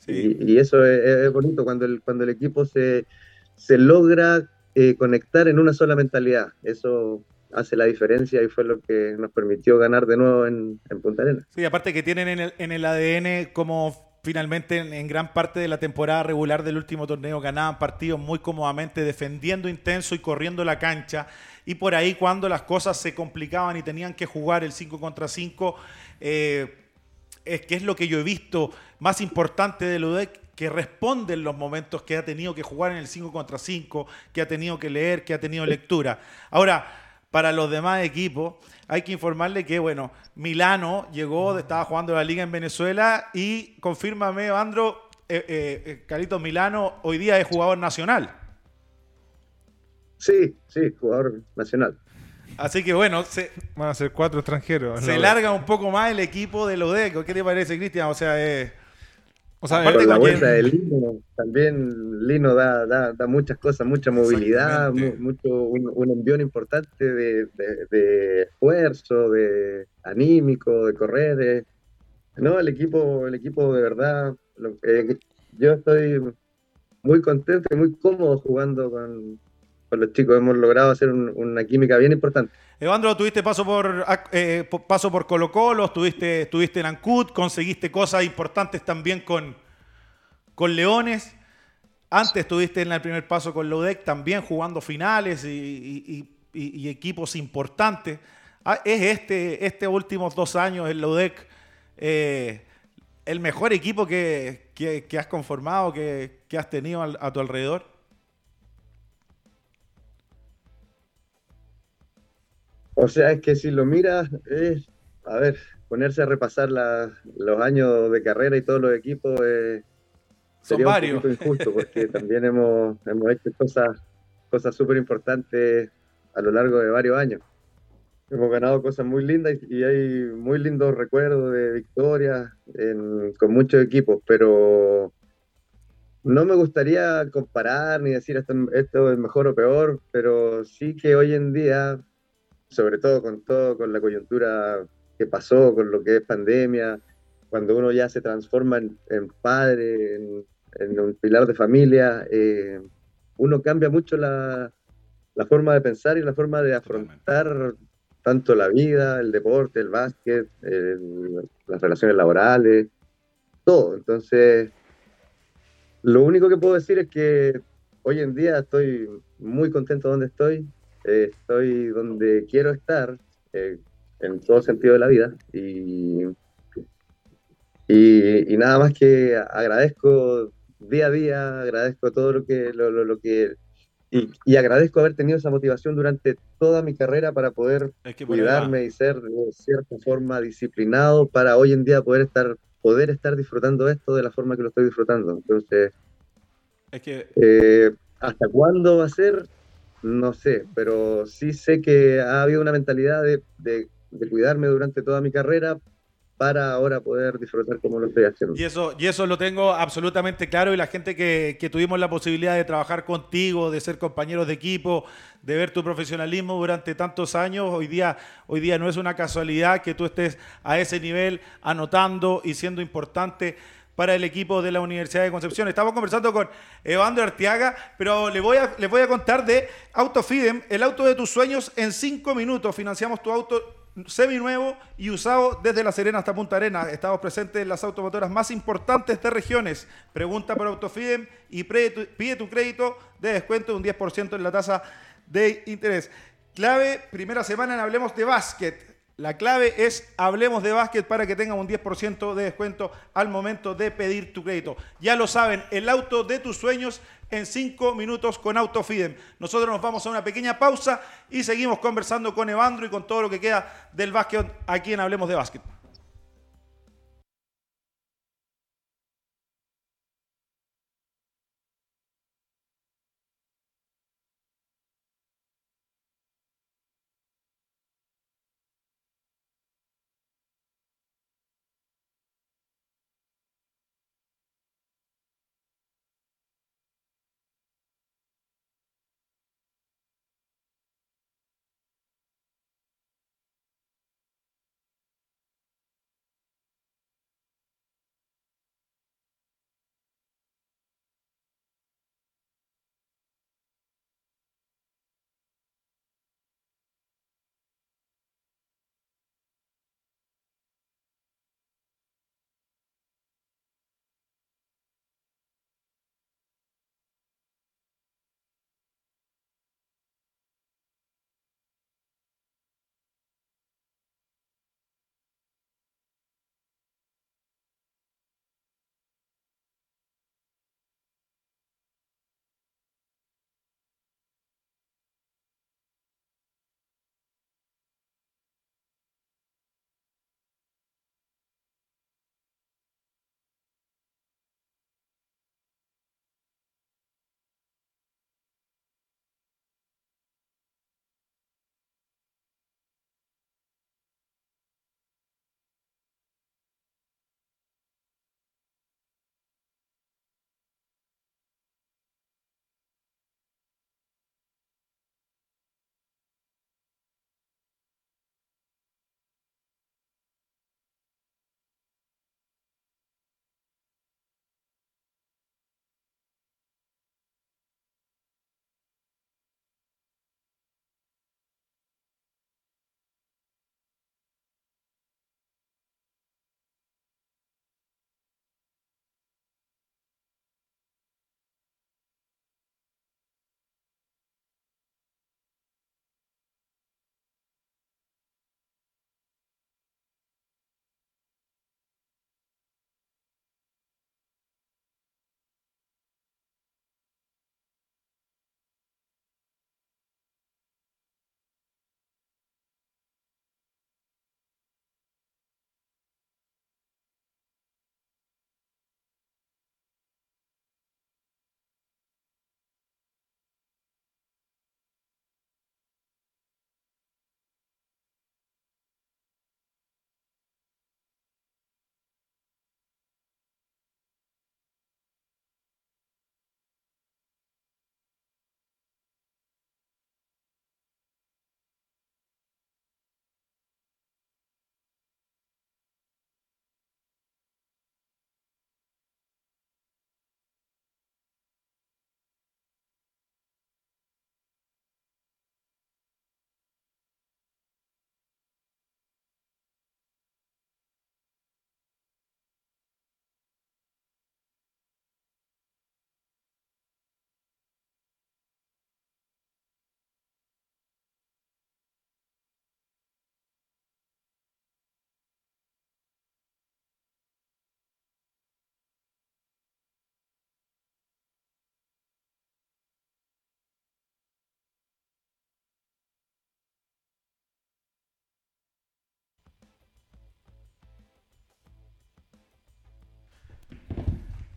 y, eso es, bonito cuando el, cuando el equipo se, se logra eh, conectar en una sola mentalidad, eso hace la diferencia y fue lo que nos permitió ganar de nuevo en, en Punta Arenas. Sí, aparte que tienen en el, en el ADN como finalmente en, gran parte de la temporada regular del último torneo ganaban partidos muy cómodamente, defendiendo intenso y corriendo la cancha. Y por ahí cuando las cosas se complicaban y tenían que jugar el 5 contra 5, eh, es que es lo que yo he visto más importante de UDEC, que responde en los momentos que ha tenido que jugar en el 5 contra 5, que ha tenido que leer, que ha tenido lectura. Ahora, para los demás equipos, hay que informarle que, bueno, Milano llegó, estaba jugando la liga en Venezuela y confírmame, Andro, eh, eh, eh, Carlitos Milano hoy día es jugador nacional. Sí, sí, jugador nacional. Así que bueno, se, van a ser cuatro extranjeros. Se larga un poco más el equipo de Lodeco. ¿Qué te parece, Cristian? O sea, es o sea, la vuelta de Lino, también Lino da, da, da muchas cosas, mucha movilidad, mucho, un, envío importante de, esfuerzo, de anímico, de correr. no, el equipo, el equipo de verdad, yo estoy muy contento y muy cómodo jugando con, los chicos. Hemos logrado hacer una química bien importante. Evandro, tuviste paso por, eh, paso por Colo Colo, estuviste, estuviste en Ancud, conseguiste cosas importantes también con, con Leones. Antes estuviste en el primer paso con Lodec, también jugando finales y, equipos importantes. Ah, ¿Es este, este últimos dos años el Lodec eh, el mejor equipo que, has conformado, que, has tenido a tu alrededor? O sea, es que si lo miras, es, a ver, ponerse a repasar los años de carrera y todos los equipos eh, sería un poquito injusto porque también hemos, hemos hecho cosas cosas súper importantes a lo largo de varios años. Hemos ganado cosas muy lindas y, hay muy lindos recuerdos de victorias con muchos equipos, pero no me gustaría comparar ni decir esto, esto es mejor o peor, pero sí que hoy en día sobre todo con todo, con la coyuntura que pasó, con lo que es pandemia, cuando uno ya se transforma en, padre, en, un pilar de familia, eh, uno cambia mucho la, la, forma de pensar y la forma de afrontar tanto la vida, el deporte, el básquet, las relaciones laborales, todo. Entonces, lo único que puedo decir es que hoy en día estoy muy contento donde estoy, estoy donde quiero estar, eh, en todo sentido de la vida, y, Y, nada más que agradezco día a día, agradezco todo lo que, lo, lo, que y, agradezco haber tenido esa motivación durante toda mi carrera para poder cuidarme y ser de cierta forma disciplinado para hoy en día poder estar, poder estar disfrutando esto de la forma que lo estoy disfrutando. Entonces, es que... Eh, ¿hasta cuándo va a ser? No sé, pero sí sé que ha habido una mentalidad de, cuidarme durante toda mi carrera para ahora poder disfrutar como lo estoy haciendo. Y eso, y eso lo tengo absolutamente claro y la gente que, que, tuvimos la posibilidad de trabajar contigo, de ser compañeros de equipo, de ver tu profesionalismo durante tantos años, hoy día, hoy día no es una casualidad que tú estés a ese nivel anotando y siendo importante para el equipo de la Universidad de Concepción. Estamos conversando con Evandro Arteaga, pero le voy a, les voy a contar de Autofidem, el auto de tus sueños en cinco minutos. Financiamos tu auto semi-nuevo y usado desde La Serena hasta Punta Arena. Estamos presentes en las automotoras más importantes de regiones. Pregunta por Autofidem y pide tu crédito de descuento de un 10% en la tasa de interés. Clave, primera semana en Hablemos de Básquet. La clave es hablemos de básquet para que tengan un 10% de descuento al momento de pedir tu crédito. Ya lo saben, el auto de tus sueños en 5 minutos con AutoFidem. Nosotros nos vamos a una pequeña pausa y seguimos conversando con Evandro y con todo lo que queda del básquet aquí en Hablemos de Básquet.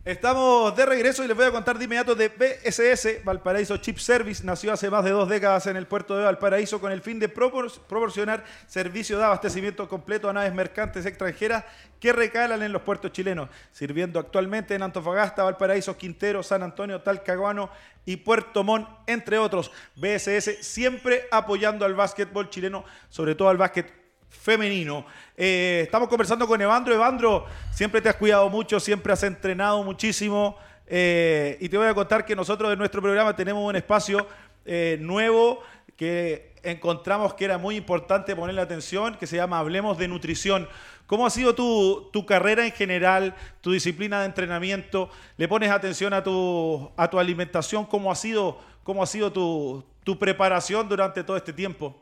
Estamos de regreso y les voy a contar de inmediato de BSS, Valparaíso Chip Service. Nació hace más de dos décadas en el puerto de Valparaíso con el fin de proporcionar servicio de abastecimiento completo a naves mercantes extranjeras que recalan en los puertos chilenos, sirviendo actualmente en Antofagasta, Valparaíso, Quintero, San Antonio, Talcahuano y Puerto Montt, entre otros. BSS siempre apoyando al básquetbol chileno, sobre todo al básquet femenino. Eh, estamos conversando con Evandro. Evandro, siempre te has cuidado mucho, siempre has entrenado muchísimo. Eh, y te voy a contar que nosotros en nuestro programa tenemos un espacio eh, nuevo que encontramos que era muy importante ponerle atención, que se llama Hablemos de Nutrición. ¿Cómo ha sido tu, tu, carrera en general, tu disciplina de entrenamiento? ¿Le pones atención a tu, a tu alimentación? ¿Cómo ha sido, cómo ha sido tu, tu preparación durante todo este tiempo?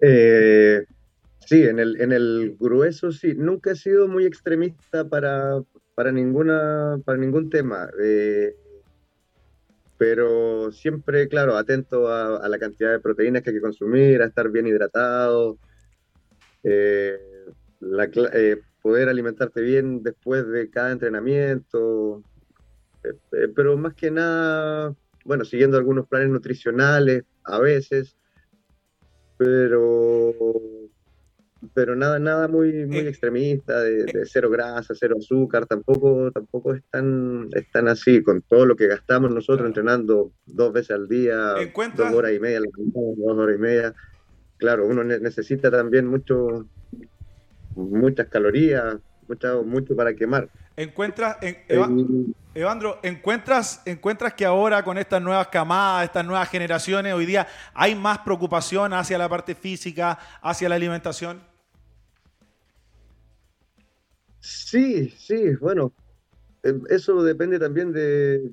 Eh, sí, en el, en el grueso sí. Nunca he sido muy extremista para, para, ninguna, para ningún tema. Eh, pero siempre, claro, atento a, la cantidad de proteínas que hay que consumir, a estar bien hidratado, eh, poder alimentarte bien después de cada entrenamiento, pero más que nada, bueno, siguiendo algunos planes nutricionales a veces, pero pero nada nada muy muy eh, extremista de, cero grasa cero azúcar tampoco tampoco es tan, así con todo lo que gastamos nosotros entrenando dos veces al día dos horas y media dos horas y media claro uno necesita también mucho muchas calorías mucho mucho para quemar encuentras en, Evandro, ¿encuentras, ¿encuentras que ahora con estas nuevas camadas, estas nuevas generaciones, hoy día hay más preocupación hacia la parte física, hacia la alimentación? Sí, sí, bueno, em, eso depende también de,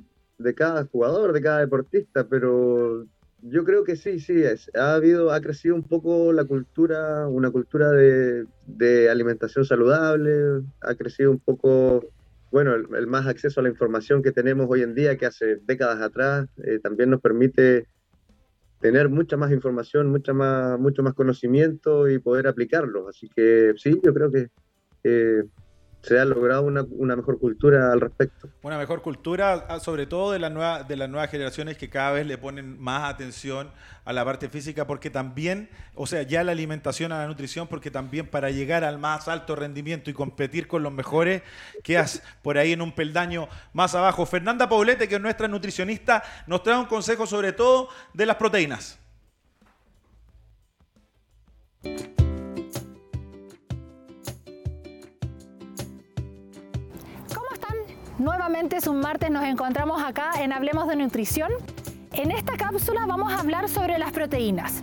cada jugador, de cada deportista, pero yo creo que sí, sí, ha habido, ha crecido un poco la cultura, una cultura de, de alimentación saludable, ha crecido un poco bueno, el, más acceso a la información que tenemos hoy en día que hace décadas atrás eh, también nos permite tener mucha más información, mucha más, mucho más conocimiento y poder aplicarlo. Así que sí, yo creo que se ha logrado una, una, mejor cultura al respecto. Una mejor cultura, ah, sobre todo de, de las nuevas generaciones que cada vez le ponen más atención a la parte física, porque también, o sea, ya la alimentación, a la nutrición, porque también para llegar al más alto rendimiento y competir con los mejores, quedas por ahí en un peldaño más abajo. Fernanda Paulete, que es nuestra nutricionista, nos trae un consejo sobre todo de las proteínas. Nuevamente es un martes, nos encontramos acá en Hablemos de Nutrición. En esta cápsula vamos a hablar sobre las proteínas.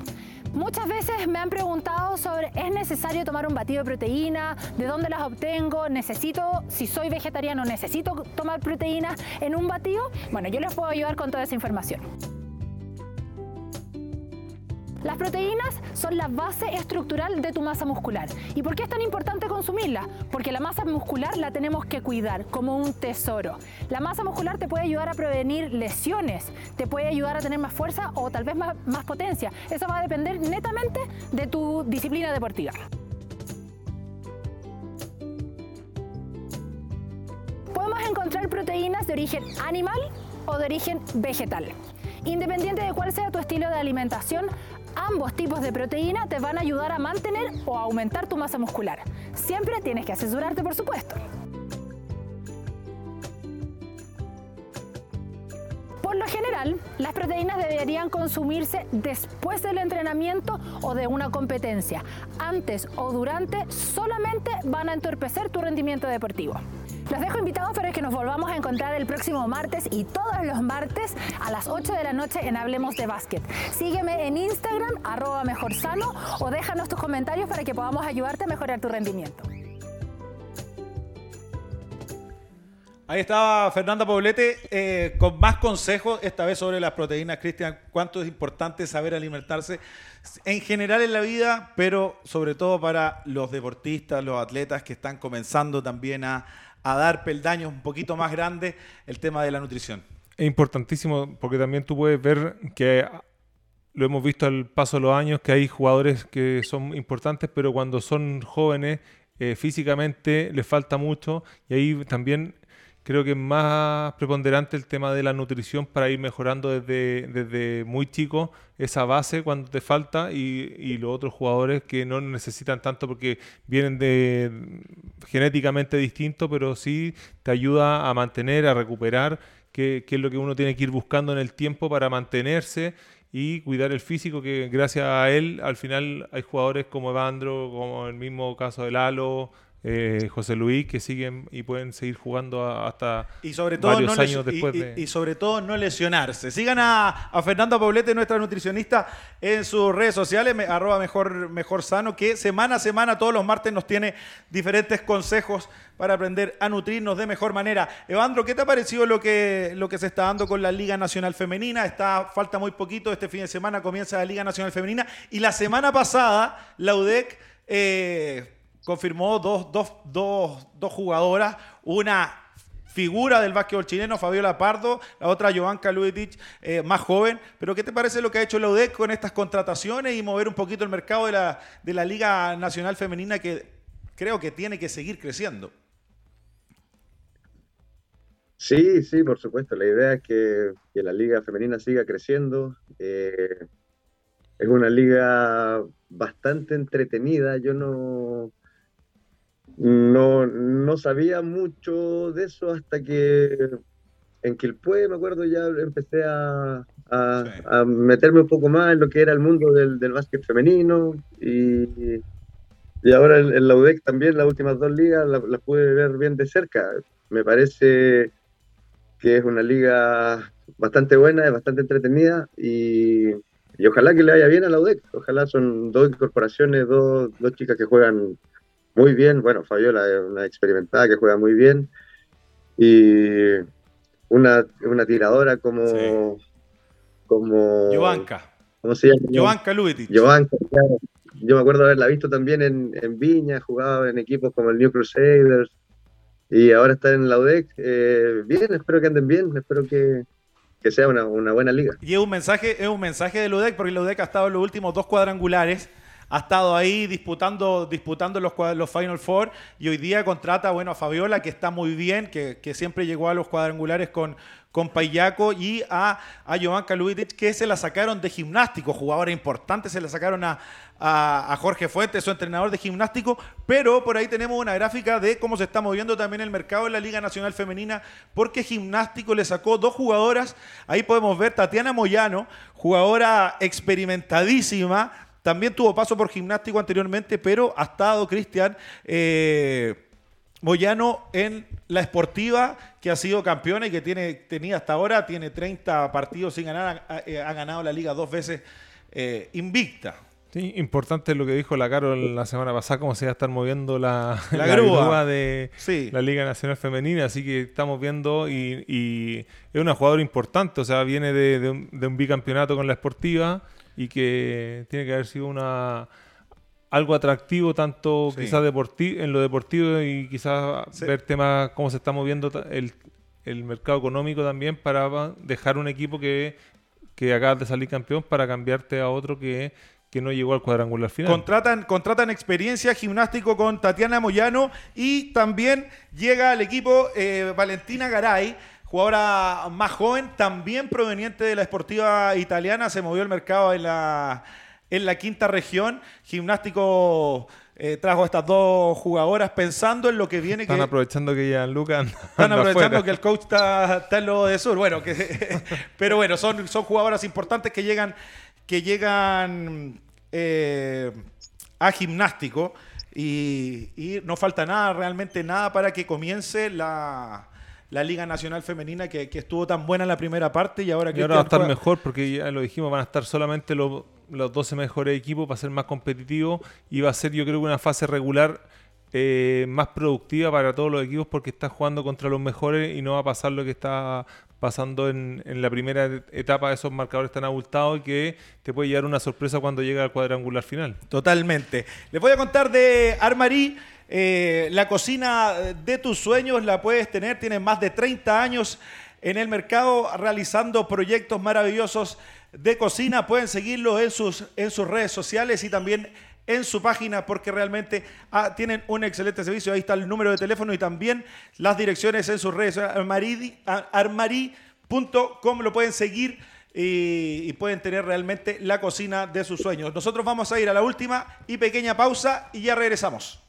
Muchas veces me han preguntado sobre, ¿es necesario tomar un batido de proteína? ¿De dónde las obtengo? ¿Necesito, si soy vegetariano, necesito tomar proteínas en un batido? Bueno, yo les puedo ayudar con toda esa información. Las proteínas son la base estructural de tu masa muscular. ¿Y por qué es tan importante consumirla? Porque la masa muscular la tenemos que cuidar como un tesoro. La masa muscular te puede ayudar a prevenir lesiones, te puede ayudar a tener más fuerza o tal vez más, más potencia. Eso va a depender netamente de tu disciplina deportiva. Podemos encontrar proteínas de origen animal o de origen vegetal. Independiente de cuál sea tu estilo de alimentación, Ambos tipos de proteína te van a ayudar a mantener o aumentar tu masa muscular. Siempre tienes que asesorarte, por supuesto. Por lo general, las proteínas deberían consumirse después del entrenamiento o de una competencia. Antes o durante solamente van a entorpecer tu rendimiento deportivo. Los dejo invitados para que nos volvamos a encontrar el próximo martes y todos los martes a las 8 de la noche en Hablemos de Básquet. Sígueme en Instagram, arroba mejorsano, o déjanos tus comentarios para que podamos ayudarte a mejorar tu rendimiento. Ahí estaba Fernanda Poblete eh, con más consejos, esta vez sobre las proteínas. Cristian, cuánto es importante saber alimentarse en general en la vida, pero sobre todo para los deportistas, los atletas que están comenzando también a, a dar peldaños un poquito más grandes el tema de la nutrición. Es importantísimo porque también tú puedes ver que lo hemos visto al paso de los años, que hay jugadores que son importantes, pero cuando son jóvenes eh, físicamente les falta mucho y ahí también creo que es más preponderante el tema de la nutrición para ir mejorando desde, desde muy chico esa base cuando te falta y, y, los otros jugadores que no necesitan tanto porque vienen de genéticamente distintos, pero sí te ayuda a mantener, a recuperar, que, que es lo que uno tiene que ir buscando en el tiempo para mantenerse y cuidar el físico, que gracias a él al final hay jugadores como Evandro, como el mismo caso de Lalo, eh, José Luis que siguen y pueden seguir jugando hasta y sobre todo varios no años después y, de... y, sobre todo no lesionarse. Sigan a, a Fernanda Poblete, nuestra nutricionista, en sus redes sociales, me, arroba mejor, mejor sano, que semana a semana, todos los martes, nos tiene diferentes consejos para aprender a nutrirnos de mejor manera. Evandro, ¿qué te ha parecido lo que, lo que se está dando con la Liga Nacional Femenina? Está, falta muy poquito, este fin de semana comienza la Liga Nacional Femenina y la semana pasada la UDEC... Eh, confirmó dos, dos, dos, dos jugadoras, una figura del básquetbol chileno, Fabiola Pardo, la otra Joanca Luitic, eh, más joven. Pero ¿qué te parece lo que ha hecho la UDEC con estas contrataciones y mover un poquito el mercado de la, de la Liga Nacional Femenina que creo que tiene que seguir creciendo? Sí, sí, por supuesto. La idea es que, que la liga femenina siga creciendo. Eh, es una liga bastante entretenida. Yo no, no, no sabía mucho de eso hasta que en Quilpue, me acuerdo, ya empecé a, a, sí. a, meterme un poco más en lo que era el mundo del, del básquet femenino y, y ahora en, en, la UDEC también, las últimas dos ligas las la pude ver bien de cerca. Me parece que es una liga bastante buena, es bastante entretenida y, y ojalá que le vaya bien a la UDEC. Ojalá son dos incorporaciones, dos, dos chicas que juegan muy bien. Bueno, Fabiola es una experimentada que juega muy bien. Y una, una tiradora como. Sí. como Jovanka. ¿Cómo se llama? Jovanka Luitic. Jovanka, claro. Yo me acuerdo haberla visto también en, en Viña, jugaba en equipos como el New Crusaders. Y ahora está en la UDEC. Eh, bien, espero que anden bien. Espero que, que sea una, una, buena liga. Y es un mensaje, es un mensaje de la UDEC, porque la UDEC ha estado en los últimos dos cuadrangulares ha estado ahí disputando, disputando los, Final Four y hoy día contrata bueno, a Fabiola, que está muy bien, que, siempre llegó a los cuadrangulares con, con Payaco y a, a Luitic, que se la sacaron de gimnástico, jugadora importante, se la sacaron a, a, a, Jorge Fuentes, su entrenador de gimnástico, pero por ahí tenemos una gráfica de cómo se está moviendo también el mercado en la Liga Nacional Femenina, porque gimnástico le sacó dos jugadoras, ahí podemos ver Tatiana Moyano, jugadora experimentadísima, también tuvo paso por gimnástico anteriormente, pero ha estado Cristian eh, Moyano en la esportiva, que ha sido campeona y que tiene, tenía hasta ahora, tiene 30 partidos sin ganar, ha, ha ganado la liga dos veces eh, invicta. Sí, importante lo que dijo la Caro la semana pasada, cómo se va a estar moviendo la, la, la grúa. grúa, de sí. la Liga Nacional Femenina, así que estamos viendo y, y es una jugadora importante, o sea, viene de, de, un, de un bicampeonato con la esportiva y que tiene que haber sido una algo atractivo tanto sí. quizás deportivo, en lo deportivo y quizás sí. ver temas cómo se está moviendo el, el, mercado económico también para dejar un equipo que, que acaba de salir campeón para cambiarte a otro que, que no llegó al cuadrangular final. Contratan, contratan experiencia gimnástico con Tatiana Moyano y también llega al equipo eh, Valentina Garay, jugadora más joven, también proveniente de la esportiva italiana, se movió el mercado en la, en la quinta región. Gimnástico eh, trajo estas dos jugadoras pensando en lo que viene. Están que, aprovechando que ya Lucas. Están aprovechando que el coach está, está en lo de sur. Bueno, que, pero bueno, son, son jugadoras importantes que llegan, que llegan eh, a gimnástico. Y, y no falta nada, realmente nada para que comience la, la Liga Nacional Femenina que, que, estuvo tan buena en la primera parte y ahora que y ahora va a estar juega... mejor porque ya lo dijimos, van a estar solamente los, los 12 mejores equipos para ser más competitivo y va a ser yo creo que una fase regular eh, más productiva para todos los equipos porque está jugando contra los mejores y no va a pasar lo que está pasando en, en la primera etapa de esos marcadores tan abultados y que te puede llegar una sorpresa cuando llega al cuadrangular final. Totalmente. Les voy a contar de Armarí. Eh, la cocina de tus sueños la puedes tener, tienes más de 30 años en el mercado realizando proyectos maravillosos de cocina. Pueden seguirlo en sus, en sus redes sociales y también en su página porque realmente ah, tienen un excelente servicio. Ahí está el número de teléfono y también las direcciones en sus redes. Armari.com lo pueden seguir y, pueden tener realmente la cocina de sus sueños. Nosotros vamos a ir a la última y pequeña pausa y ya regresamos.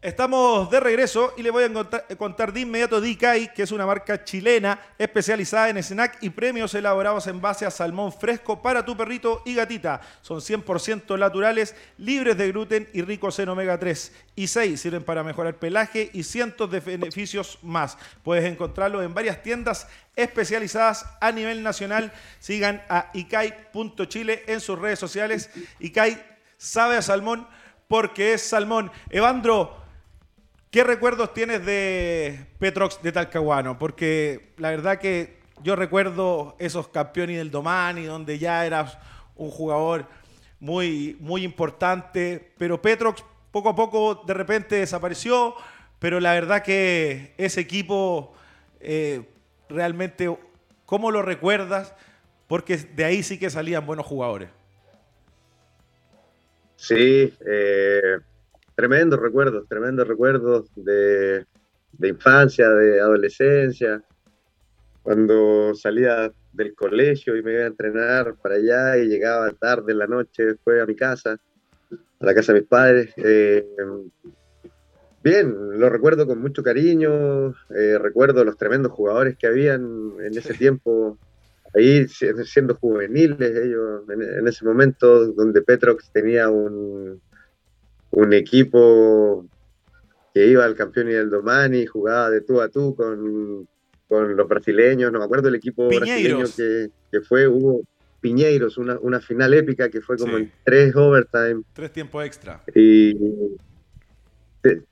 Estamos de regreso y le voy a contar, de inmediato Dicay, que es una marca chilena especializada en snack y premios elaborados en base a salmón fresco para tu perrito y gatita. Son 100% naturales, libres de gluten y ricos en omega 3 y 6. Sirven para mejorar pelaje y cientos de beneficios más. Puedes encontrarlo en varias tiendas especializadas a nivel nacional. Sigan a icai.chile en sus redes sociales. Icai sabe a salmón porque es salmón. Evandro, ¿Qué recuerdos tienes de Petrox de Talcahuano? Porque la verdad que yo recuerdo esos campeones del Domani, donde ya eras un jugador muy, muy importante, pero Petrox poco a poco de repente desapareció, pero la verdad que ese equipo eh, realmente, ¿cómo lo recuerdas? Porque de ahí sí que salían buenos jugadores. Sí, eh, tremendos recuerdos, tremendos recuerdos de, infancia, de adolescencia, cuando salía del colegio y me iba a entrenar para allá y llegaba tarde en la noche después a mi casa, a la casa de mis padres. Eh, bien, lo recuerdo con mucho cariño, eh, recuerdo los tremendos jugadores que habían en ese tiempo, ahí siendo juveniles ellos, en ese momento donde Petrox tenía un, un equipo que iba al campeón y del Domani, jugaba de tú a tú con, los brasileños, no me acuerdo el equipo brasileño que, fue, hubo Piñeiros, una, una final épica que fue como en tres overtime. Tres tiempos extra. Y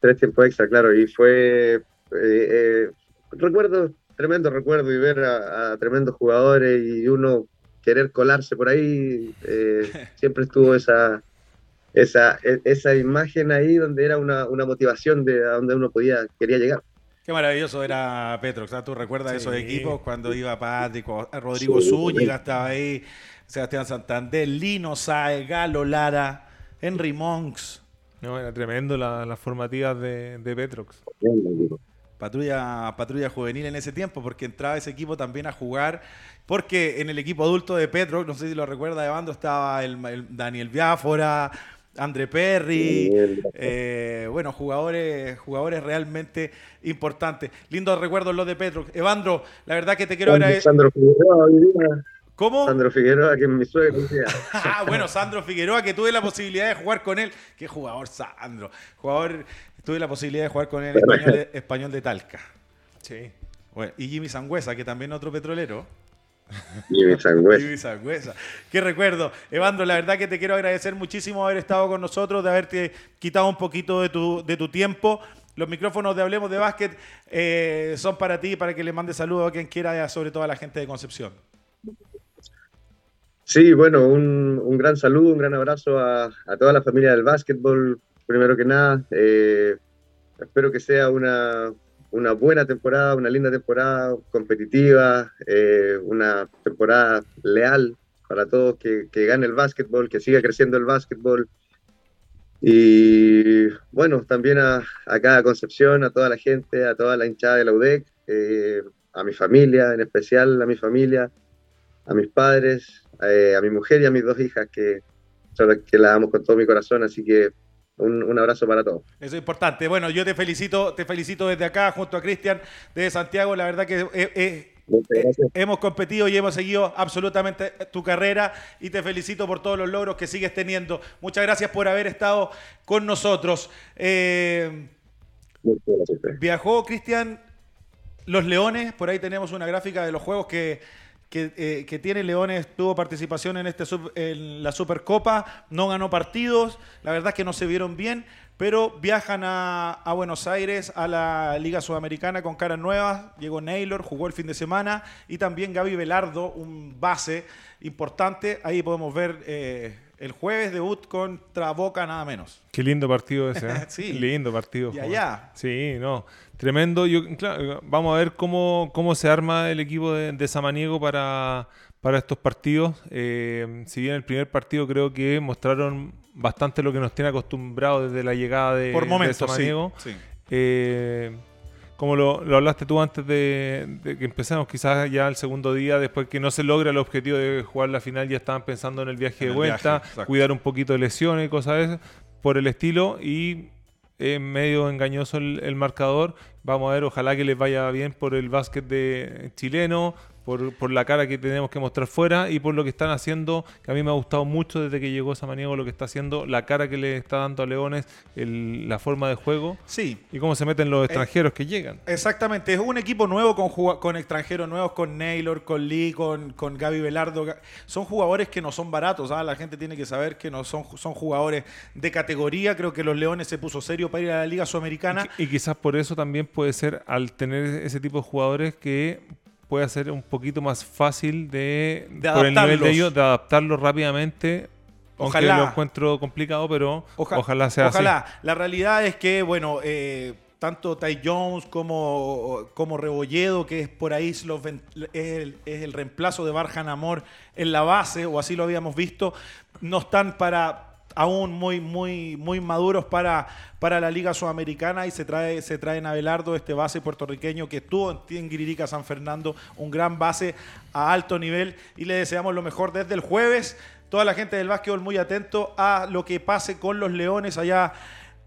tres tiempos extra, claro, y fue, eh, eh, recuerdo, tremendo recuerdo y ver a, tremendos jugadores y uno querer colarse por ahí, eh, siempre estuvo esa, esa, e, esa imagen ahí donde era una, motivación de a donde uno podía, quería llegar. Qué maravilloso era Petro. ¿Tú recuerdas esos equipos cuando iba Patrick, Rodrigo Zúñiga estaba ahí, Sebastián Santander, Lino Sae, Galo Lara, Henry Monks? No, era tremendo las la formativas de, de Petrox. Patrulla, patrulla juvenil en ese tiempo, porque entraba ese equipo también a jugar, porque en el equipo adulto de Petrox, no sé si lo recuerda de bando, estaba el, el Daniel Biafora, André Perry, eh, bueno, jugadores, jugadores realmente importantes. Lindos recuerdos los de Petro. Evandro, la verdad que te quiero agradecer. Sandro Figueroa, ¿Cómo? Sandro Figueroa, que es mi suegro. ah, bueno, Sandro Figueroa, que tuve la posibilidad de jugar con él. Qué jugador, Sandro. Jugador, tuve la posibilidad de jugar con él español de, español de Talca. Sí. Bueno, y Jimmy Sangüesa, que también otro petrolero. Jimmy Sangüesa. Qué recuerdo. Evandro, la verdad que te quiero agradecer muchísimo haber estado con nosotros, de haberte quitado un poquito de tu, de tu tiempo. Los micrófonos de Hablemos de Básquet eh, son para ti, para que le mandes saludos a quien quiera, sobre todo a la gente de Concepción. Sí, bueno, un, gran saludo, un gran abrazo a, toda la familia del básquetbol, primero que nada. Eh, espero que sea una, una buena temporada, una linda temporada competitiva, eh, una temporada leal para todos, que, gane el básquetbol, que siga creciendo el básquetbol. Y bueno, también a, a, cada Concepción, a toda la gente, a toda la hinchada de la UDEC, eh, a mi familia, en especial a mi familia, a mis padres, eh, a mi mujer y a mis dos hijas, que, que la amo con todo mi corazón. Así que un, abrazo para todos. Eso es importante. Bueno, yo te felicito, te felicito desde acá junto a Cristian de Santiago. La verdad que eh, eh, eh, hemos competido y hemos seguido absolutamente tu carrera y te felicito por todos los logros que sigues teniendo. Muchas gracias por haber estado con nosotros. viajó Cristian los Leones, por ahí tenemos una gráfica de los juegos que, que, eh, que tiene Leones, tuvo participación en, este en la Supercopa, no ganó partidos, la verdad es que no se vieron bien, pero viajan a, a Buenos Aires, a la Liga Sudamericana con caras nuevas, llegó Naylor, jugó el fin de semana, y también Gaby Velardo, un base importante, ahí podemos ver eh, el jueves debut contra Boca nada menos. Qué lindo partido ese, ¿eh? Sí. Lindo partido. Y allá. Sí, no. Tremendo. Yo, claro, vamos a ver cómo, cómo se arma el equipo de, de Samaniego para, para estos partidos. Eh, si bien el primer partido creo que mostraron bastante lo que nos tiene acostumbrados desde la llegada de, Por de momentos, sí. Samaniego. sí. Eh, como lo, lo hablaste tú antes de, de que empezamos, quizás ya el segundo día, después que no se logra el objetivo de jugar la final, ya estaban pensando en el viaje En de el vuelta, viaje, cuidar un poquito de lesiones y cosas de por el estilo, y es medio engañoso el, el marcador. Vamos a ver, ojalá que les vaya bien por el básquet de chileno, por, por la cara que tenemos que mostrar fuera y por lo que están haciendo, que a mí me ha gustado mucho desde que llegó Samaniego lo que está haciendo, la cara que le está dando a Leones, el- la forma de juego Sí, y cómo se meten los extranjeros que llegan. Exactamente, es un equipo nuevo con, con extranjeros nuevos, con Naylor, con Lee, con, con Gaby Velardo. Son jugadores que no son baratos, ¿ah? la gente tiene que saber que no son, son jugadores de categoría. Creo que los Leones se puso serio para ir a la Liga Sudamericana. Y, y quizás por eso también puede ser al tener ese tipo de jugadores que puede ser un poquito más fácil de, De por el nivel de ellos, de adaptarlos rápidamente. Ojalá. Aunque lo encuentro complicado, pero Oja- ojalá sea Ojalá. así. La realidad es que, bueno, eh, tanto Ty Jones como, como Rebolledo, que es por ahí es, el, es el reemplazo de Barjan Amor en la base, o así lo habíamos visto, no están para aún muy, muy, muy maduros para, para la Liga Sudamericana y se trae, se este base puertorriqueño que estuvo en Tinguiririca San Fernando, un gran base a alto nivel y le deseamos lo mejor desde el jueves. Toda la gente del básquetbol muy atento a lo que pase con los Leones allá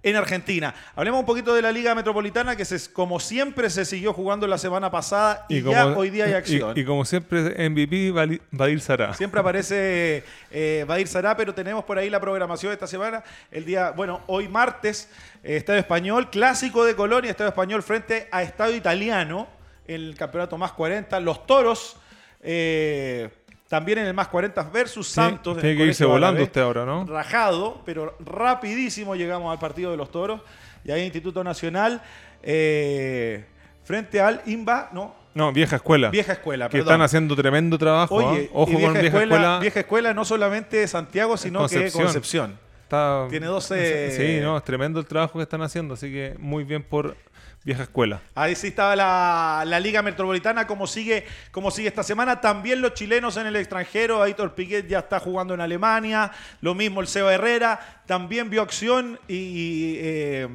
en Argentina. Hablemos un poquito de la Liga Metropolitana que se, como siempre se siguió jugando la semana pasada y, ya hoy día hay acción. Y, como siempre, MVP Badir Sara. Siempre aparece eh, Badir Sará, pero tenemos por ahí la programación de esta semana. El día, bueno, hoy martes, eh, Estadio Español, clásico de Colonia, Estadio Español frente a Estadio Italiano, el campeonato más 40. Los toros, eh, también en el más 40 versus Santos. en Tiene que irse volando usted ahora, ¿no? Rajado, pero rapidísimo llegamos al partido de los toros. Y ahí Instituto Nacional, eh, frente al IMBA, no, No, vieja escuela. vieja escuela, que perdón. están haciendo tremendo trabajo. Oye, ¿ah? Ojo vieja con vieja escuela, escuela. vieja escuela no solamente de Santiago, sino que Concepción. Concepción. Está- Tiene 12 Sí, no, es tremendo el trabajo que están haciendo, así que muy bien por vieja escuela. Ahí sí estaba la, la Liga Metropolitana, como sigue, como sigue esta semana. También los chilenos en el extranjero. Aitor Piquet ya está jugando en Alemania. Lo mismo el Seba Herrera. También vio acción y, y, eh,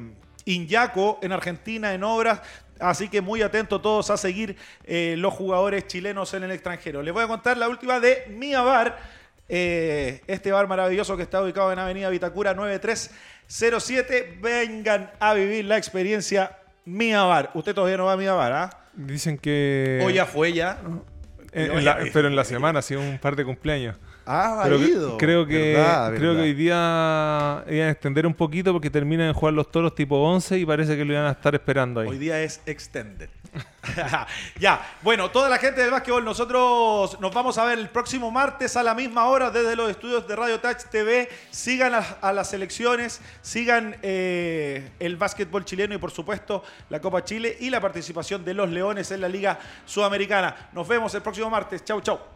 en Argentina en obras. Así que muy atentos todos a seguir eh, los jugadores chilenos en el extranjero. Les voy a contar la última de Mia Bar. eh, este bar maravilloso que está ubicado en Avenida Vitacura 9307. Vengan a vivir la experiencia Mia Bar. Usted todavía no va a Mia Bar, ¿ah? Dicen que. O ya fue ya. en- en la- pero en la semana, ha sido un par de cumpleaños. Ah, Pero creo que Verdad, creo que hoy día iban a extender un poquito porque terminan de jugar los toros tipo 11 y parece que lo iban a estar esperando ahí. Hoy día es extended. ya, bueno, toda la gente del básquetbol, nosotros nos vamos a ver el próximo martes a la misma hora desde los estudios de Radio Touch TV. Sigan a, a las selecciones, sigan eh, el básquetbol chileno y por supuesto la Copa Chile y la participación de los Leones en la Liga Sudamericana. Nos vemos el próximo martes. Chau, chau.